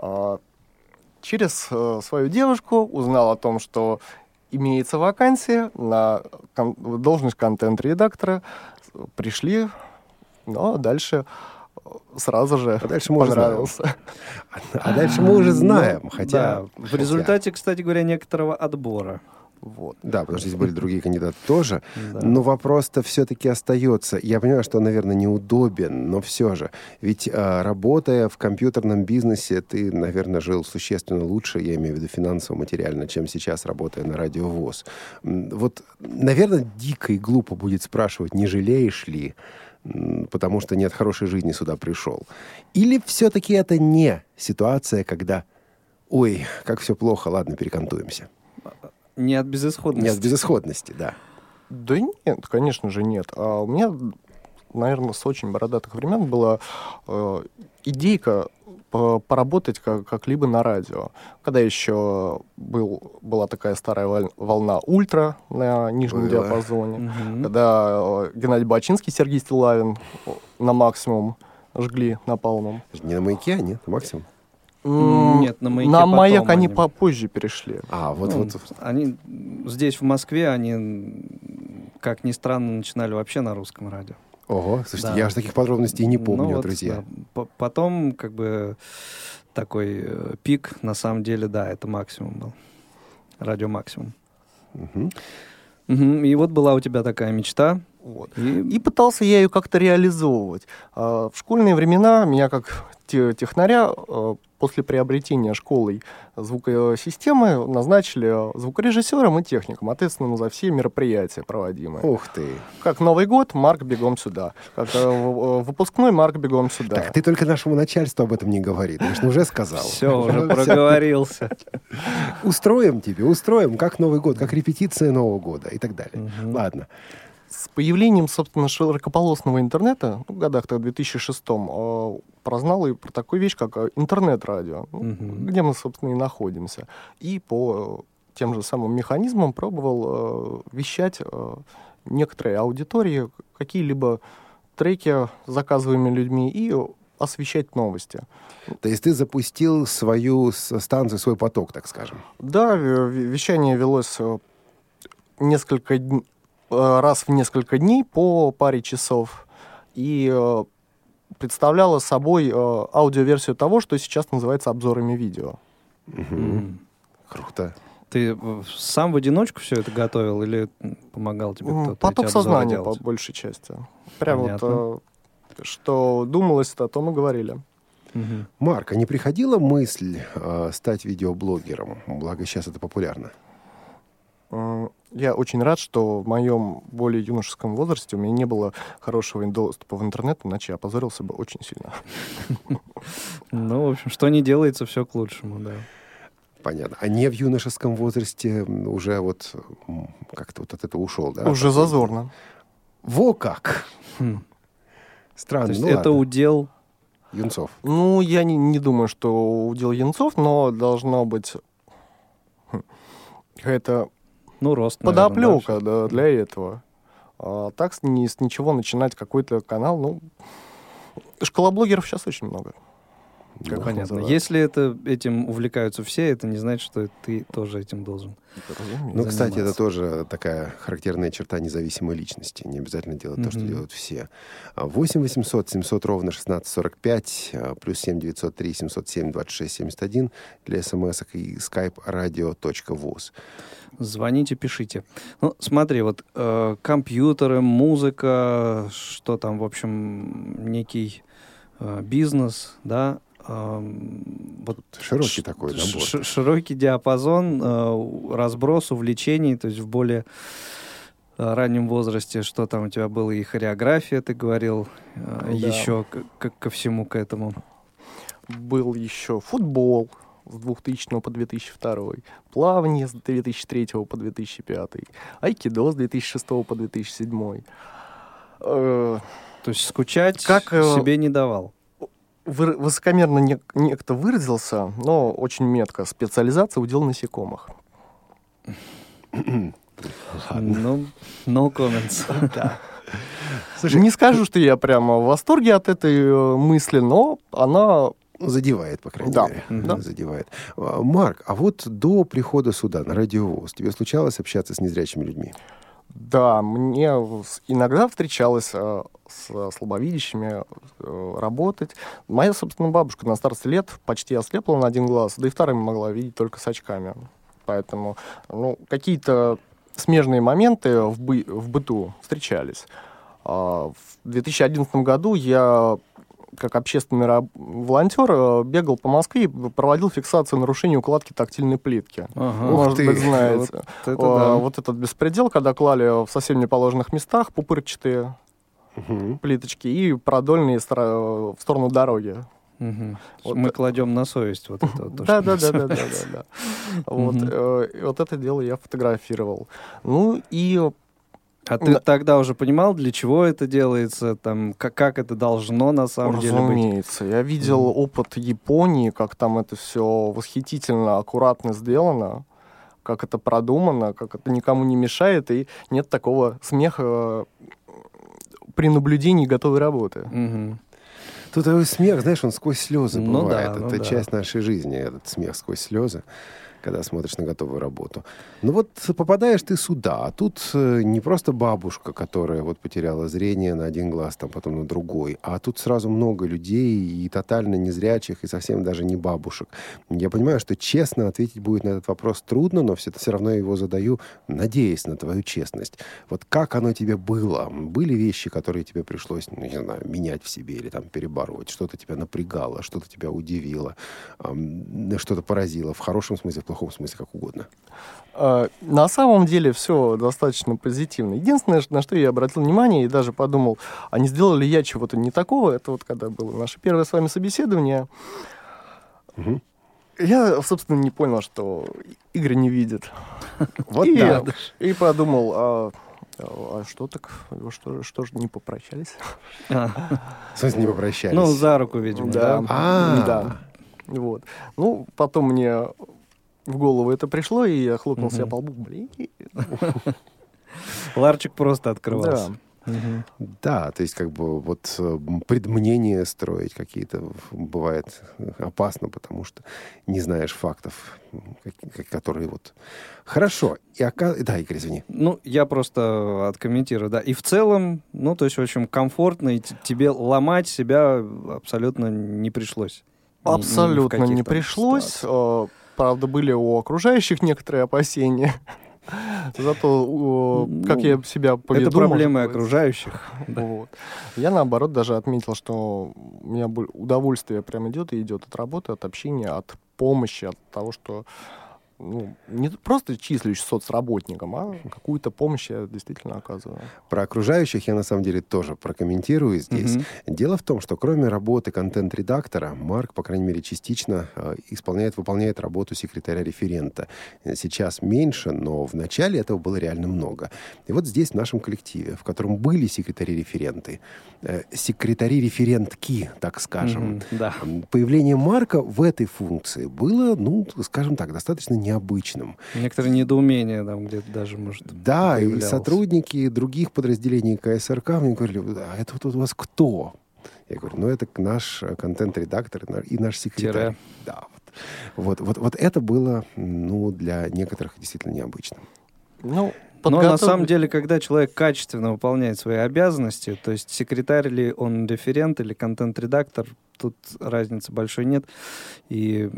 Speaker 5: А, через э, свою девушку узнал о том, что имеется вакансия на должность контент-редактора. Пришли, но дальше э, сразу же а дальше мы понравился. Уже
Speaker 4: а дальше мы уже знаем, ну, хотя...
Speaker 3: Да, в результате, кстати говоря, некоторого отбора.
Speaker 4: Вот. Да, потому что здесь были другие кандидаты тоже. Да. Но вопрос-то все-таки остается. Я понимаю, что он, наверное, неудобен, но все же. Ведь э, работая в компьютерном бизнесе, ты, наверное, жил существенно лучше, я имею в виду финансово-материально, чем сейчас, работая на радиовоз. Вот, наверное, дико и глупо будет спрашивать, не жалеешь ли, потому что нет хорошей жизни сюда пришел. Или все-таки это не ситуация, когда, ой, как все плохо, ладно, перекантуемся.
Speaker 3: Не от безысходности.
Speaker 4: Не от безысходности, да.
Speaker 5: Да нет, конечно же нет. А у меня, наверное, с очень бородатых времен была э, идейка поработать как, как-либо на радио. Когда еще был, была такая старая волна ультра на нижнем Было. диапазоне, угу. когда э, Геннадий Бачинский, Сергей Стилавин на максимум жгли напалмом.
Speaker 4: Не на маяке, а нет, на максимум.
Speaker 3: Нет, на маяке
Speaker 5: На маяк они, они попозже перешли.
Speaker 4: А, вот, ну, вот.
Speaker 3: Они здесь, в Москве, они, как ни странно, начинали вообще на русском радио.
Speaker 4: Ого, слушайте, да. я же таких подробностей не помню, ну, вот, друзья.
Speaker 3: Да. Потом, как бы, такой э, пик, на самом деле, да, это максимум был. Радио максимум. Угу. Угу. И вот была у тебя такая мечта
Speaker 5: Вот.
Speaker 3: И,
Speaker 5: И пытался я ее как-то реализовывать. А, В школьные времена меня как те- технаря э, после приобретения школой звукосистемы назначили звукорежиссером и техником, ответственным за все мероприятия проводимые.
Speaker 4: Ух ты.
Speaker 5: Как Новый год, Марк, бегом сюда. Как э, э, выпускной, Марк, бегом сюда.
Speaker 4: Так, ты только нашему начальству об этом не говори. Ты же уже сказал.
Speaker 3: все, уже проговорился.
Speaker 4: Устроим тебе, устроим, как Новый год, как репетиция Нового года и так далее. Ладно.
Speaker 5: С появлением, собственно, широкополосного интернета, ну, в годах в 2006-м, э, прознал и про такую вещь, как э, интернет-радио,
Speaker 3: Мгм.
Speaker 5: где мы, собственно, и находимся. И по тем же самым механизмам пробовал э, вещать э, некоторой аудитории какие-либо треки, заказываемые людьми, и освещать новости.
Speaker 4: То есть ты запустил свою станцию, свой поток, так скажем.
Speaker 5: Да, ве- ве- вещание велось э, несколько дн- э, раз в несколько дней по паре часов и э, представляло собой э, аудиоверсию того, что сейчас называется обзорами видео.
Speaker 3: Мгм.
Speaker 4: Круто.
Speaker 3: Ты э, сам в одиночку все это готовил или помогал тебе
Speaker 5: М,
Speaker 3: кто-то?
Speaker 5: Поток сознания
Speaker 3: делать?
Speaker 5: по большей части. Прям
Speaker 3: Понятно.
Speaker 5: вот э, что думалось, о том и говорили.
Speaker 3: Мгм.
Speaker 4: Марк, а не приходила мысль э, стать видеоблогером? Благо сейчас это популярно.
Speaker 5: Я очень рад, что в моем более юношеском возрасте у меня не было хорошего доступа в интернет, иначе я опозорился бы очень сильно.
Speaker 3: Ну, в общем, что не делается, все к лучшему, да.
Speaker 4: Понятно. А не в юношеском возрасте уже вот как-то вот от этого ушел, да?
Speaker 5: Уже зазорно.
Speaker 4: Во как!
Speaker 3: Хм.
Speaker 4: Странно.
Speaker 3: То есть
Speaker 4: ну
Speaker 3: это
Speaker 4: ладно.
Speaker 3: удел
Speaker 4: Юнцов.
Speaker 5: Ну, я не, не думаю, что удел Янцов, но должно быть хм, какая-то
Speaker 3: ну, рост, наверное, да,
Speaker 5: подоплека да, для этого. А так с, ни- с ничего начинать какой-то канал, ну... Школа блогеров сейчас очень много. Как их
Speaker 3: Понятно.
Speaker 5: называют.
Speaker 3: Если это, этим увлекаются все, это не значит, что ты тоже этим должен.
Speaker 5: Разумеется.
Speaker 4: Ну, кстати, это тоже такая характерная черта независимой личности. Не обязательно делать то, что делают все. А, 8 800 700 ровно 1645, а, плюс 7 903 707 26 71 для смс и skype radio.voz.
Speaker 3: Звоните, пишите. Ну, смотри, вот э, компьютеры, музыка, что там, в общем, некий э, бизнес, да. Вот
Speaker 4: Широкий
Speaker 3: ш-
Speaker 4: такой набор.
Speaker 3: ш- широкий диапазон, э, разброс увлечений, то есть в более э, раннем возрасте, что там у тебя было и хореография, ты говорил, э,
Speaker 5: Да.
Speaker 3: еще к- к- ко всему к этому.
Speaker 5: Был еще футбол с 2000 по 2002, плавание с 2003 по 2005, айкидо с 2006 по 2007. Э,
Speaker 3: То есть скучать
Speaker 5: Как,
Speaker 3: себе не давал.
Speaker 5: Высокомерно не- некто выразился, но очень метко. Специализация удел насекомых.
Speaker 3: Ну, no comments.
Speaker 5: Не скажу, что я прямо в восторге от этой э, мысли, но она
Speaker 4: Задевает, по крайней
Speaker 5: Да,
Speaker 4: мере.
Speaker 5: да.
Speaker 4: Задевает. А, Марк, а вот до прихода сюда, на радиовоз, тебе случалось общаться с незрячими людьми?
Speaker 5: Да, мне иногда встречалось э, с слабовидящими э, работать. Моя, собственно, бабушка на старости лет почти ослепла на один глаз, да и вторым могла видеть только с очками. Поэтому ну, какие-то смежные моменты в, бы- в быту встречались. А, в 2011 году я как общественный раб- волонтер э, бегал по Москве и проводил фиксацию нарушений укладки тактильной плитки.
Speaker 3: Ага.
Speaker 5: Может
Speaker 4: ты.
Speaker 5: быть, знаете.
Speaker 3: Вот это да.
Speaker 5: Вот этот беспредел, когда клали в совсем неположенных местах пупырчатые
Speaker 4: Мгм.
Speaker 5: плиточки и продольные стро- в сторону дороги.
Speaker 3: Мгм.
Speaker 5: Вот
Speaker 3: Мы кладем на совесть вот это. вот
Speaker 5: Да, да, да, да, да, да, э, вот это дело я фотографировал. Ну и
Speaker 3: А ты
Speaker 5: Да.
Speaker 3: тогда уже понимал, для чего это делается, там, как, как это должно на самом деле быть?
Speaker 5: разумеется, я видел опыт Японии, как там это все восхитительно, аккуратно сделано, как это продумано, как это никому не мешает, и нет такого смеха э, при наблюдении готовой работы.
Speaker 3: Мгм.
Speaker 4: Тут такой смех, знаешь, он сквозь слезы
Speaker 3: Ну
Speaker 4: бывает.
Speaker 3: да, ну
Speaker 4: это
Speaker 3: да.
Speaker 4: часть нашей жизни, этот смех сквозь слезы. Когда смотришь на готовую работу. Ну вот попадаешь ты сюда, а тут э, не просто бабушка, которая вот потеряла зрение на один глаз, там потом на другой, а тут сразу много людей и тотально незрячих, и совсем даже не бабушек. Я понимаю, что честно ответить будет на этот вопрос трудно, но все, все равно его задаю, надеясь на твою честность. Вот как оно тебе было? Были вещи, которые тебе пришлось, ну, не знаю, менять в себе или там перебороть? Что-то тебя напрягало, что-то тебя удивило, что-то поразило в хорошем смысле, плохом смысле, как угодно?
Speaker 5: А, на самом деле все достаточно позитивно. Единственное, на что я обратил внимание и даже подумал, а не сделал ли я чего-то не такого, это вот когда было наше первое с вами собеседование, угу. я, собственно, не понял, что Игорь не видит. Вот и, да. И подумал, а, а что так, что, что же не попрощались?
Speaker 4: А. В смысле не попрощались?
Speaker 3: Ну, за руку, видимо, да.
Speaker 5: А. Да. Вот. Ну, потом мне в голову это пришло, и я хлопнул угу. себя по лбу. Блин.
Speaker 3: Ларчик просто открывался.
Speaker 4: Да. Угу. Да, то есть как бы вот э, предмнение строить какие-то бывает опасно, потому что не знаешь фактов, которые вот... Хорошо. И ока... Да, Игорь, извини.
Speaker 3: Ну, я просто откомментирую, да. И в целом, ну, то есть, в общем, комфортно, и тебе ломать себя абсолютно не пришлось.
Speaker 5: Абсолютно не, не пришлось. Ситуациях. Правда, были у окружающих некоторые опасения. Зато как я себя поведу...
Speaker 3: Это проблемы окружающих.
Speaker 5: Вот. Я, наоборот, даже отметил, что у меня удовольствие прям идет и идет от работы, от общения, от помощи, от того, что ну, не просто числюсь соцработником, а какую-то помощь я действительно оказываю.
Speaker 4: Про окружающих я на самом деле тоже прокомментирую здесь. Угу. Дело в том, что кроме работы контент-редактора, Марк, по крайней мере, частично э, исполняет, выполняет работу секретаря-референта. Сейчас меньше, но в начале этого было реально много. И вот здесь, в нашем коллективе, в котором были секретари-референты, э, секретари-референтки, так скажем, угу, да. появление Марка в этой функции было, ну, скажем так, достаточно не необычным.
Speaker 3: Некоторые недоумения там где-то даже, может,
Speaker 4: Да, появлялось. и сотрудники других подразделений КСРК мне говорили, а это вот у вас кто? Я говорю, ну это наш контент-редактор и наш секретарь. Тире. Да, вот. Вот, вот, вот это было, ну, для некоторых действительно необычным.
Speaker 3: Ну, Но на самом деле, когда человек качественно выполняет свои обязанности, то есть секретарь ли он референт или контент-редактор, тут разницы большой нет. И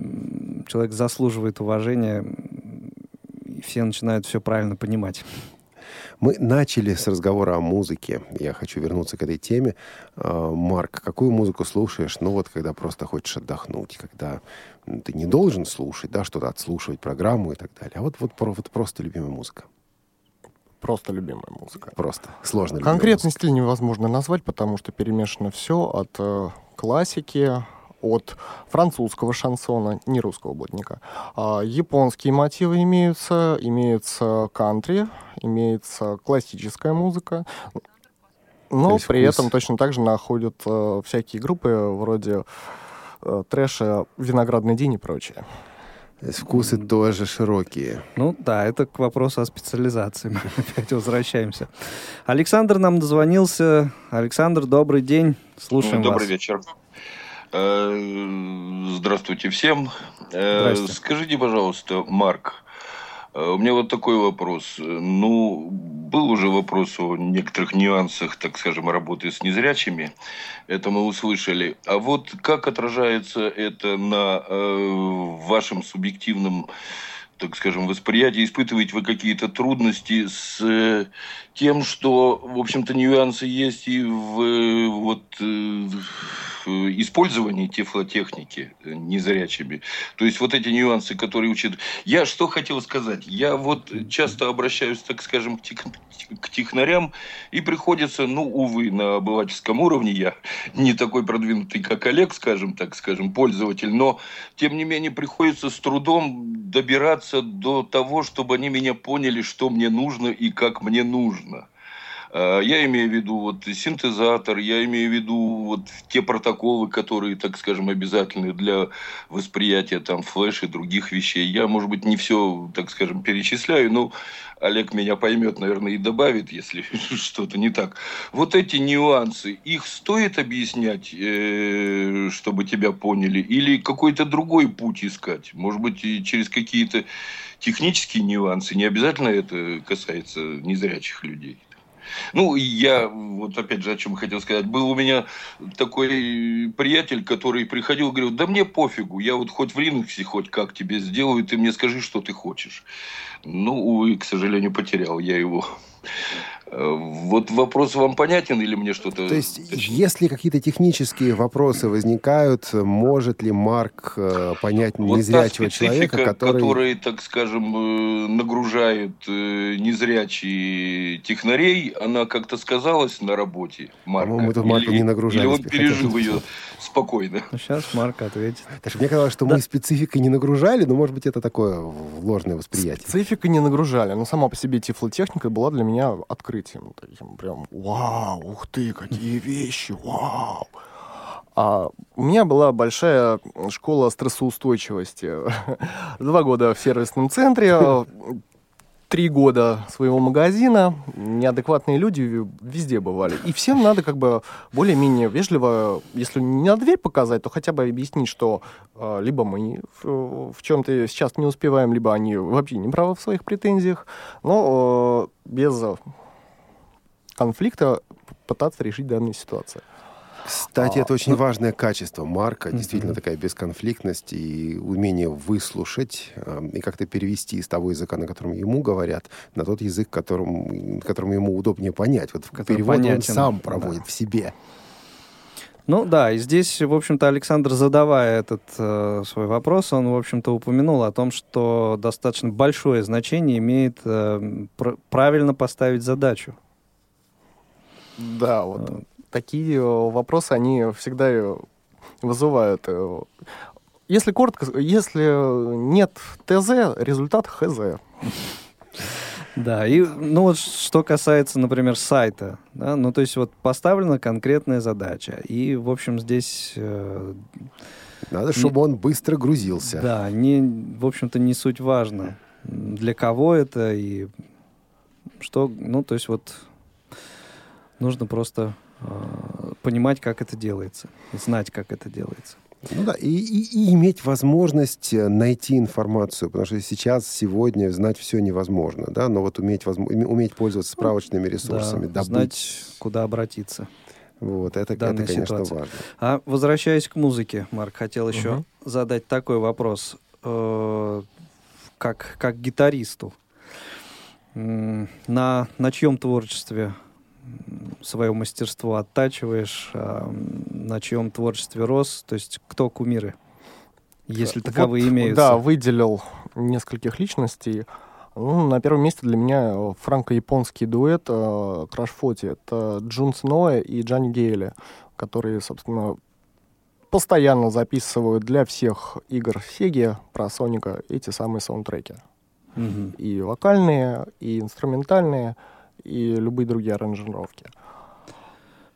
Speaker 3: человек заслуживает уважения, и все начинают все правильно понимать.
Speaker 4: Мы начали с разговора о музыке. Я хочу вернуться к этой теме. А, Марк, какую музыку слушаешь? Ну вот, когда просто хочешь отдохнуть, когда ты не должен слушать, да, что-то отслушивать, программу и так далее. А вот, вот, вот просто любимая музыка.
Speaker 5: Просто любимая музыка.
Speaker 4: Просто. Сложно.
Speaker 5: Конкретный музыка. стиль невозможно назвать, потому что перемешано все от э, классики, от французского шансона, не русского блатника. А, японские мотивы имеются, имеется кантри, имеется классическая музыка. Но при вкус... этом точно так же находят э, всякие группы вроде э, трэша «Виноградный день» и прочее.
Speaker 4: Вкусы тоже широкие.
Speaker 3: Ну да, это к вопросу о специализации. Мы опять возвращаемся. Александр нам дозвонился. Александр, добрый день. Слушаем
Speaker 7: Добрый
Speaker 3: вас.
Speaker 7: вечер. Э, здравствуйте всем. Э, Здравствуйте. Скажите, пожалуйста, Марк, у меня вот такой вопрос. Ну, был уже вопрос о некоторых нюансах, так скажем, работы с незрячими. Это мы услышали. А вот как отражается это на э, вашем субъективном так скажем, восприятии, испытываете вы какие-то трудности с э, тем, что, в общем-то, нюансы есть и в, э, вот, э, в использовании тефлотехники незрячими. То есть вот эти нюансы, которые учат. Я что хотел сказать? Я вот часто обращаюсь, так скажем, к, тех, к технарям, и приходится, ну, увы, на обывательском уровне я не такой продвинутый, как Олег, скажем так, скажем, пользователь, но, тем не менее, приходится с трудом добираться до того, чтобы они меня поняли, что мне нужно и как мне нужно. А, я имею в виду вот синтезатор, я имею в виду вот те протоколы, которые, так скажем, обязательны для восприятия там флеш и других вещей. Я, может быть, не все, так скажем, перечисляю, но Олег меня поймет, наверное, и добавит, если что-то не так. Вот эти нюансы, их стоит объяснять, э, чтобы тебя поняли, или какой-то другой путь искать? Может быть, через какие-то технические нюансы, не обязательно это касается незрячих людей. Ну, я вот опять же, о чем хотел сказать. Был у меня такой приятель, который приходил и говорил, да мне пофигу, я вот хоть в Linux, хоть как тебе сделаю, ты мне скажи, что ты хочешь. Ну, увы, к сожалению, потерял я его. Вот вопрос вам понятен или мне что-то...
Speaker 4: То есть, если какие-то технические вопросы возникают, может ли Марк э, понять вот незрячего человека, который...
Speaker 7: который, так скажем, э, нагружает э, незрячий технарей, она как-то сказалась на работе Марка?
Speaker 4: По-моему, тут Марка не нагружали.
Speaker 7: Или он пережил ее спокойно?
Speaker 3: Ну, сейчас Марк ответит.
Speaker 4: Так мне казалось, что да. мы спецификой не нагружали, но, может быть, это такое ложное восприятие.
Speaker 5: Спецификой не нагружали, но сама по себе тифлотехника была для меня открытием. Таким прям, вау, ух ты, какие вещи, вау. А у меня была большая школа стрессоустойчивости. Два года в сервисном центре, три года своего магазина, неадекватные люди везде бывали. И всем надо как бы более-менее вежливо, если не на дверь показать, то хотя бы объяснить, что э, либо мы в, в чем-то сейчас не успеваем, либо они вообще не правы в своих претензиях, но э, без конфликта пытаться решить данную ситуацию.
Speaker 4: Кстати, а, это очень ну, важное качество Марка, действительно такая бесконфликтность и умение выслушать э, и как-то перевести из того языка, на котором ему говорят, на тот язык, которым, которым ему удобнее понять. Вот в переводе он сам проводит да. в себе.
Speaker 3: Ну да, и здесь, в общем-то, Александр, задавая этот э, свой вопрос, он, в общем-то, упомянул о том, что достаточно большое значение имеет э, пр- правильно поставить задачу.
Speaker 5: Да, вот а. Такие э, вопросы, они всегда э, вызывают. Э, если коротко, если нет ТЗ, результат ХЗ.
Speaker 3: Да, и ну вот что касается, например, сайта, да, ну то есть вот поставлена конкретная задача, и в общем здесь э,
Speaker 4: надо, чтобы не, он быстро грузился.
Speaker 3: Да, не, в общем-то не суть важно, для кого это и что, ну то есть вот Нужно просто понимать, как это делается, знать, как это делается.
Speaker 4: Ну да, и, и, и иметь возможность э, найти информацию, потому что сейчас, сегодня знать все невозможно, да, но вот уметь, возможно, уметь пользоваться справочными ресурсами,
Speaker 3: да, добыть... знать, куда обратиться.
Speaker 4: Вот, это, это конечно, ситуации. важно.
Speaker 3: А возвращаясь к музыке, Марк, хотел еще угу. задать такой вопрос. Э, как, как гитаристу, на, на чьем творчестве свое мастерство оттачиваешь, а, на чьем творчестве рос, то есть кто кумиры, если таковые вот, имеются?
Speaker 5: Да, выделил нескольких личностей. Ну, на первом месте для меня франко-японский дуэт э, Краш Фоти. Это Джун Сноэ и Джанни Гейли, которые, собственно, постоянно записывают для всех игр Сеги про Соника эти самые саундтреки. Mm-hmm. И вокальные, и инструментальные и любые другие аранжировки.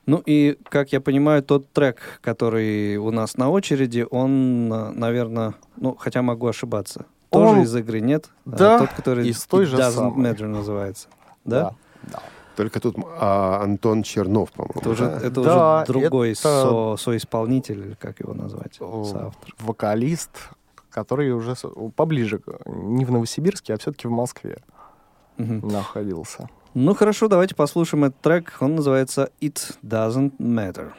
Speaker 3: Ну и, как я понимаю, тот трек, который у нас на очереди, он, наверное, ну, хотя могу ошибаться, он... тоже из игры, нет?
Speaker 5: Да,
Speaker 3: а, тот, который
Speaker 5: из той же
Speaker 3: Doesn't
Speaker 5: самой.
Speaker 3: Matter называется. Да?
Speaker 5: Да. да.
Speaker 4: Только тут а, Антон Чернов, по-моему.
Speaker 3: Это, уже, это да, уже другой это... со, соисполнитель, или как его назвать, соавтор.
Speaker 5: Вокалист, который уже поближе, не в Новосибирске, а все-таки в Москве угу. находился.
Speaker 3: Ну хорошо, давайте послушаем этот трек. Он называется «It Doesn't Matter».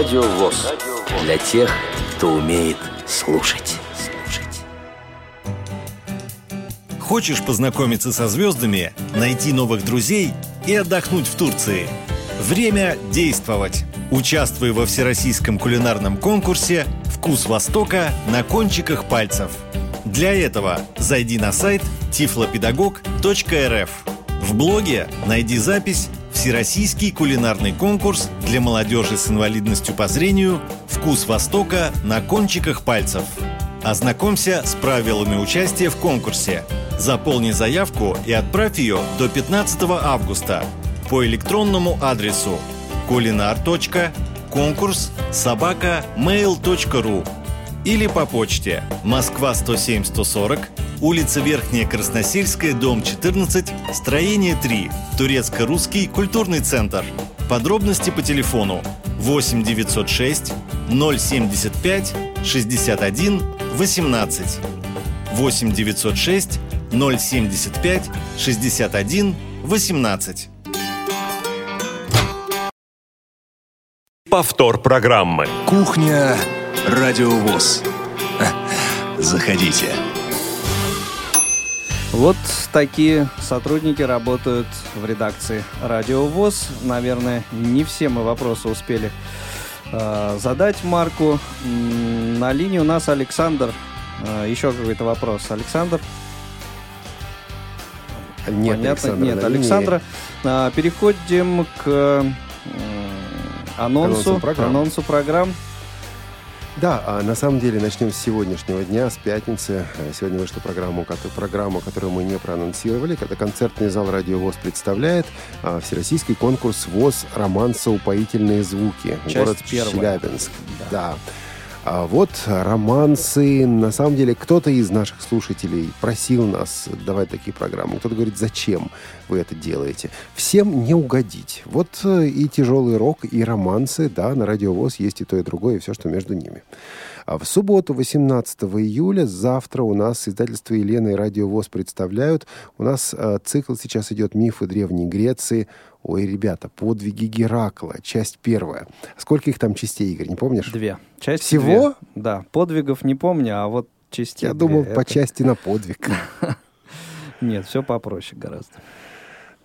Speaker 2: Радио ВОЗ. Для тех, кто умеет слушать.
Speaker 8: Хочешь познакомиться со звездами, найти новых друзей и отдохнуть в Турции? Время действовать! Участвуй во всероссийском кулинарном конкурсе «Вкус Востока на кончиках пальцев». Для этого зайди на сайт tiflopedagog.rf. В блоге найди запись «Всероссийский кулинарный конкурс для молодежи с инвалидностью по зрению «Вкус Востока на кончиках пальцев». Ознакомься с правилами участия в конкурсе. Заполни заявку и отправь ее до 15 августа по электронному адресу kulinar.конкурс собака mail.ru или по почте Москва 107 140, улица Верхняя Красносельская, дом 14, строение 3, Турецко-Русский культурный центр. Подробности по телефону 8 906 075 61 18 8 906 075 61 18
Speaker 2: Повтор программы. Кухня Радиовоз. Заходите.
Speaker 3: Вот такие сотрудники работают в редакции Радио ВОЗ. Наверное, не все мы вопросы успели э, задать Марку. На линии у нас Александр. Э, еще какой-то вопрос. Александр?
Speaker 4: Нет,
Speaker 3: Понятно,
Speaker 4: Александра
Speaker 3: нет, Александра. Э, переходим к э, анонсу,
Speaker 4: Анонсу программ.
Speaker 3: анонсу программ.
Speaker 4: Да, а на самом деле начнем с сегодняшнего дня, с пятницы. Э, Сегодня вышла программу, кото- программу, которую мы не проанонсировали. Когда концертный зал «Радио ВОЗ» представляет а, всероссийский конкурс ВОЗ «Романса упоительные звуки».
Speaker 3: Часть
Speaker 4: Город
Speaker 3: первая.
Speaker 4: Челябинск. Да. А вот романсы. На самом деле, кто-то из наших слушателей просил нас давать такие программы. Кто-то говорит, зачем вы это делаете? Всем не угодить. Вот э, и тяжелый рок, и романсы, да, на радиовоз есть и то, и другое, и все, что между ними. А в субботу, 18 июля, завтра у нас издательство Елена и Радиовоз представляют. У нас э, цикл сейчас идет «Мифы Древней Греции». Ой, ребята, подвиги Геракла, часть первая. Сколько их там частей, Игорь, не помнишь?
Speaker 3: Две. Часть
Speaker 4: Всего?
Speaker 3: Да. Подвигов не помню, а вот частей
Speaker 4: Я
Speaker 3: две.
Speaker 4: думал,
Speaker 3: Это-
Speaker 4: по части на подвиг.
Speaker 3: Нет, все попроще гораздо.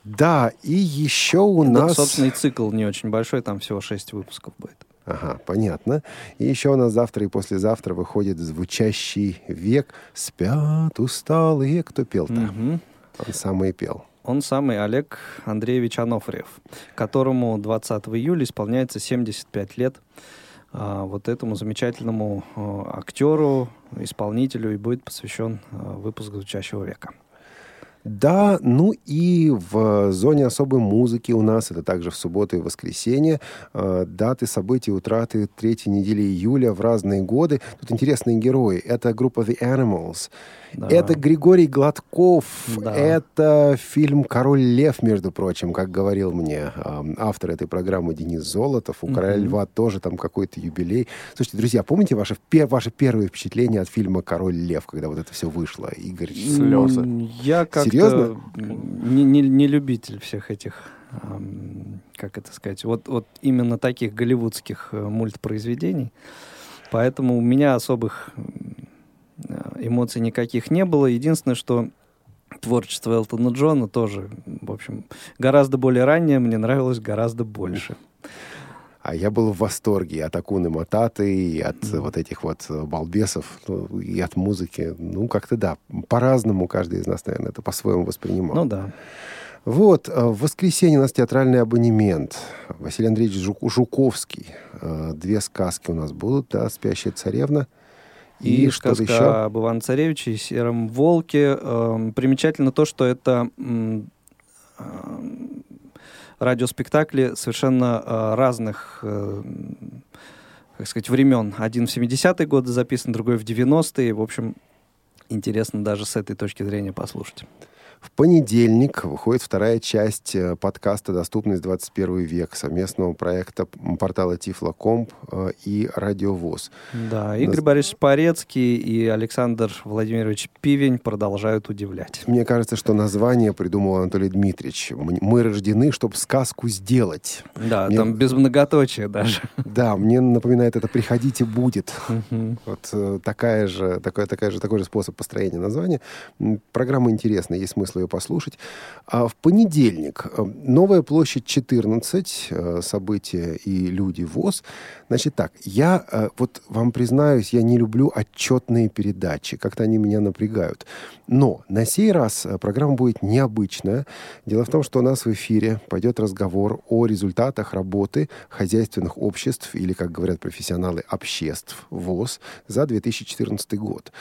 Speaker 4: Да, и еще у
Speaker 3: Да,
Speaker 4: нас...
Speaker 3: собственно, и цикл не очень большой, там всего шесть выпусков будет.
Speaker 4: Ага, понятно. И еще у нас завтра и послезавтра выходит звучащий век. Спят усталые. Кто пел-то?
Speaker 3: Мгм.
Speaker 4: Он сам и пел.
Speaker 3: Он самый Олег Андреевич Анофриев, которому 20 июля исполняется 75 лет. А, вот этому замечательному э, актеру, исполнителю и будет посвящен э, выпуск «Звучащего века».
Speaker 4: Да, ну и в зоне особой музыки у нас, это также в субботу и воскресенье, э, даты событий утраты третьей недели июля в разные годы. Тут интересные герои. Это группа The Animals.
Speaker 3: Да.
Speaker 4: Это Григорий Гладков.
Speaker 3: Да.
Speaker 4: Это фильм «Король лев», между прочим, как говорил мне эм, автор этой программы Денис Золотов. У «Короля льва» тоже там какой-то юбилей. Слушайте, друзья, помните ваше, пе- ваше первое впечатление от фильма «Король лев», когда вот это все вышло? Игорь, слезы.
Speaker 3: Я как-то
Speaker 4: Серьезно?
Speaker 3: не, не- не любитель всех этих, как это сказать, вот, вот именно таких голливудских э, мультпроизведений. Поэтому у меня особых э, эмоций никаких не было. Единственное, что творчество Элтона Джона тоже, в общем, гораздо более раннее, мне нравилось гораздо больше.
Speaker 4: А я был в восторге от Акуны Мататы, и от э, вот этих вот э, балбесов, ну, и от музыки. Ну, как-то да, по-разному каждый из нас, наверное, это по-своему воспринимал.
Speaker 3: Ну да.
Speaker 4: Вот, э, в воскресенье у нас театральный абонемент. Василий Андреевич Жук- Жуковский. Э, Две сказки у нас будут, да, «Спящая царевна».
Speaker 3: И,
Speaker 4: И, что-то еще.
Speaker 3: об Иван Царевиче и Сером Волке. Эм, примечательно то, что это радиоспектакли совершенно э, разных, э, как сказать, времен. Один в 70-е годы записан, другой в 90-е. В общем, интересно даже с этой точки зрения послушать.
Speaker 4: В понедельник выходит вторая часть э, подкаста «Доступность 21 век» совместного проекта портала Тифлокомп э, и Радиовоз.
Speaker 3: Да, Игорь Нас... Борисович Порецкий и Александр Владимирович Пивень продолжают удивлять.
Speaker 4: Мне кажется, что название придумал Анатолий Дмитриевич. Мы рождены, чтобы сказку сделать.
Speaker 3: Да, мне... там без многоточия даже.
Speaker 4: Да, мне напоминает это «Приходите, будет». Вот э, такая же, такой, такая же, такой же способ построения названия. Программа интересная, есть смысл ее послушать. А в понедельник э, Новая площадь 14, э, события и люди ВОЗ. Значит так, я э, вот вам признаюсь, я не люблю отчетные передачи, как-то они меня напрягают. Но на сей раз программа будет необычная. Дело в том, что у нас в эфире пойдет разговор о результатах работы хозяйственных обществ или, как говорят профессионалы, обществ ВОЗ за 2014 год.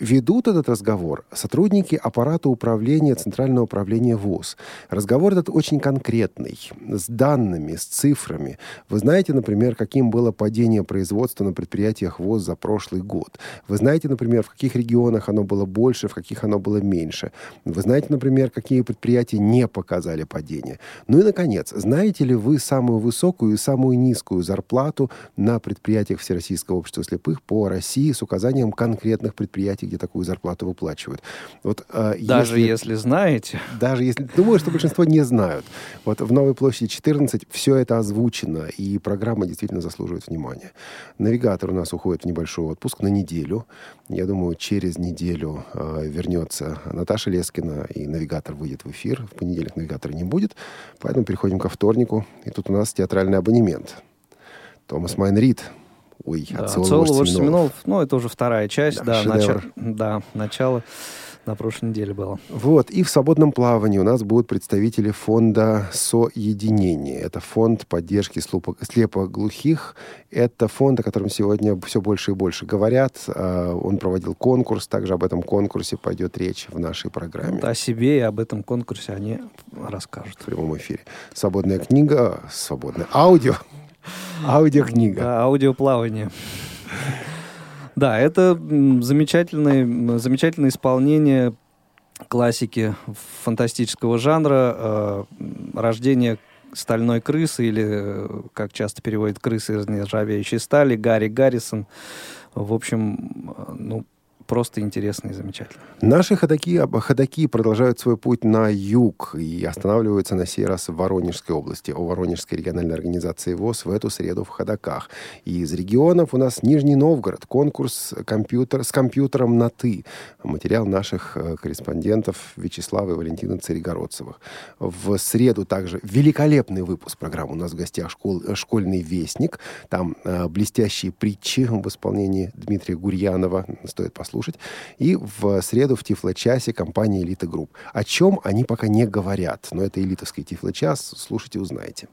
Speaker 4: Ведут этот разговор сотрудники аппарата управления Центрального управления ВОЗ. Разговор этот очень конкретный, с данными, с цифрами. Вы знаете, например, каким было падение производства на предприятиях ВОЗ за прошлый год. Вы знаете, например, в каких регионах оно было больше, в каких оно было меньше. Вы знаете, например, какие предприятия не показали падение. Ну и, наконец, знаете ли вы самую высокую и самую низкую зарплату на предприятиях Всероссийского общества слепых по России с указанием конкретных предприятий, где такую зарплату выплачивают.
Speaker 3: Вот, э, даже если, если знаете.
Speaker 4: Даже если... Думаю, что большинство не знают. Вот в Новой площади 14 все это озвучено, и программа действительно заслуживает внимания. Навигатор у нас уходит в небольшой отпуск на неделю. Я думаю, через неделю э, вернется Наташа Лескина, и навигатор выйдет в эфир. В понедельник навигатора не будет. Поэтому переходим ко вторнику. И тут у нас театральный абонемент. Томас Майнрид
Speaker 3: Ой, да, «Отцовый вождь Семенов». Ну, это уже вторая часть, да, да, начало, да начало на прошлой неделе было.
Speaker 4: Вот, и в свободном плавании у нас будут представители фонда «Соединение». Это фонд поддержки слепоглухих. Это фонд, о котором сегодня все больше и больше говорят. А, он проводил конкурс, также об этом конкурсе пойдет речь в нашей программе. Вот
Speaker 3: о себе и об этом конкурсе они расскажут.
Speaker 4: В прямом эфире. Свободная книга, свободное аудио. Аудиокнига.
Speaker 3: Да, аудиоплавание. Да, это замечательное, замечательное исполнение классики фантастического жанра э, «Рождение стальной крысы» или, э, как часто переводят «крысы из нержавеющей стали», Гарри Гаррисон. В общем, э, ну, просто интересно и замечательно.
Speaker 4: Наши ходаки, ходаки продолжают свой путь на юг и останавливаются на сей раз в Воронежской области. О Воронежской региональной организации ВОЗ в эту среду в ходаках. И из регионов у нас Нижний Новгород, конкурс компьютер, с компьютером на «ты». Материал наших э, корреспондентов Вячеслава и Валентина Царегородцевых. В среду также великолепный выпуск программы. У нас в гостях школ, школьный вестник. Там э, блестящие притчи в исполнении Дмитрия Гурьянова. Стоит послушать послушать. И в среду в Тифло-часе компания «Элита Групп». О чем они пока не говорят, но это элитовский Тифло-час. Слушайте, узнаете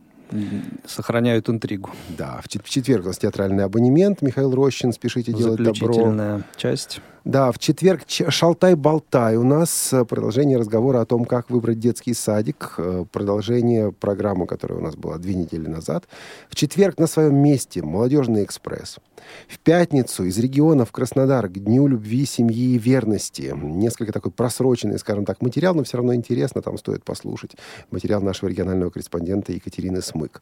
Speaker 3: сохраняют интригу.
Speaker 4: Да, в, четверг у нас театральный абонемент. Михаил Рощин, спешите делать добро.
Speaker 3: Заключительная часть.
Speaker 4: Да, в четверг «Шалтай-болтай» у нас э, продолжение разговора о том, как выбрать детский садик. Э, продолжение программы, которая у нас была две недели назад. В четверг на своем месте «Молодежный экспресс». В пятницу из региона в Краснодар к Дню любви, семьи и верности. Несколько такой просроченный, скажем так, материал, но все равно интересно, там стоит послушать. Материал нашего регионального корреспондента Екатерины Смык.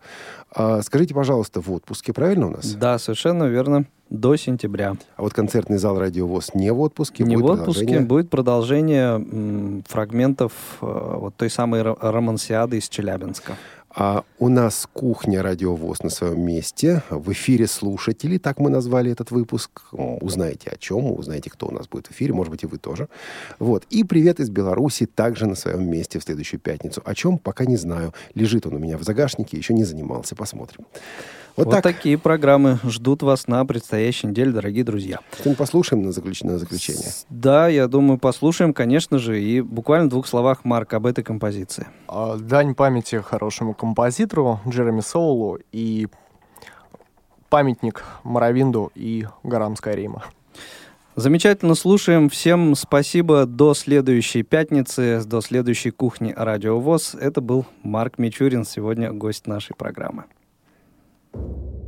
Speaker 4: А, скажите, пожалуйста, в отпуске, правильно у нас?
Speaker 3: Да, совершенно верно до сентября.
Speaker 4: А вот концертный зал «Радиовоз» не в отпуске?
Speaker 3: Не будет в отпуске, продолжение? будет продолжение м, фрагментов э, вот той самой романсиады из Челябинска.
Speaker 4: А у нас кухня «Радиовоз» на своем месте. В эфире слушатели, так мы назвали этот выпуск. Узнаете о чем, узнаете, кто у нас будет в эфире, может быть, и вы тоже. Вот. И привет из Беларуси также на своем месте в следующую пятницу. О чем, пока не знаю. Лежит он у меня в загашнике, еще не занимался. Посмотрим.
Speaker 3: Вот, вот так. такие программы ждут вас на предстоящей неделе, дорогие друзья.
Speaker 4: Что-нибудь послушаем на, заключ... на заключение?
Speaker 3: Да, я думаю, послушаем, конечно же. И буквально в двух словах, Марк, об этой композиции.
Speaker 5: А, дань памяти хорошему композитору Джереми Соулу и памятник Маравинду и горам Скайрима.
Speaker 3: Замечательно слушаем. Всем спасибо. До следующей пятницы, до следующей кухни Радио ВОЗ. Это был Марк Мичурин, сегодня гость нашей программы. you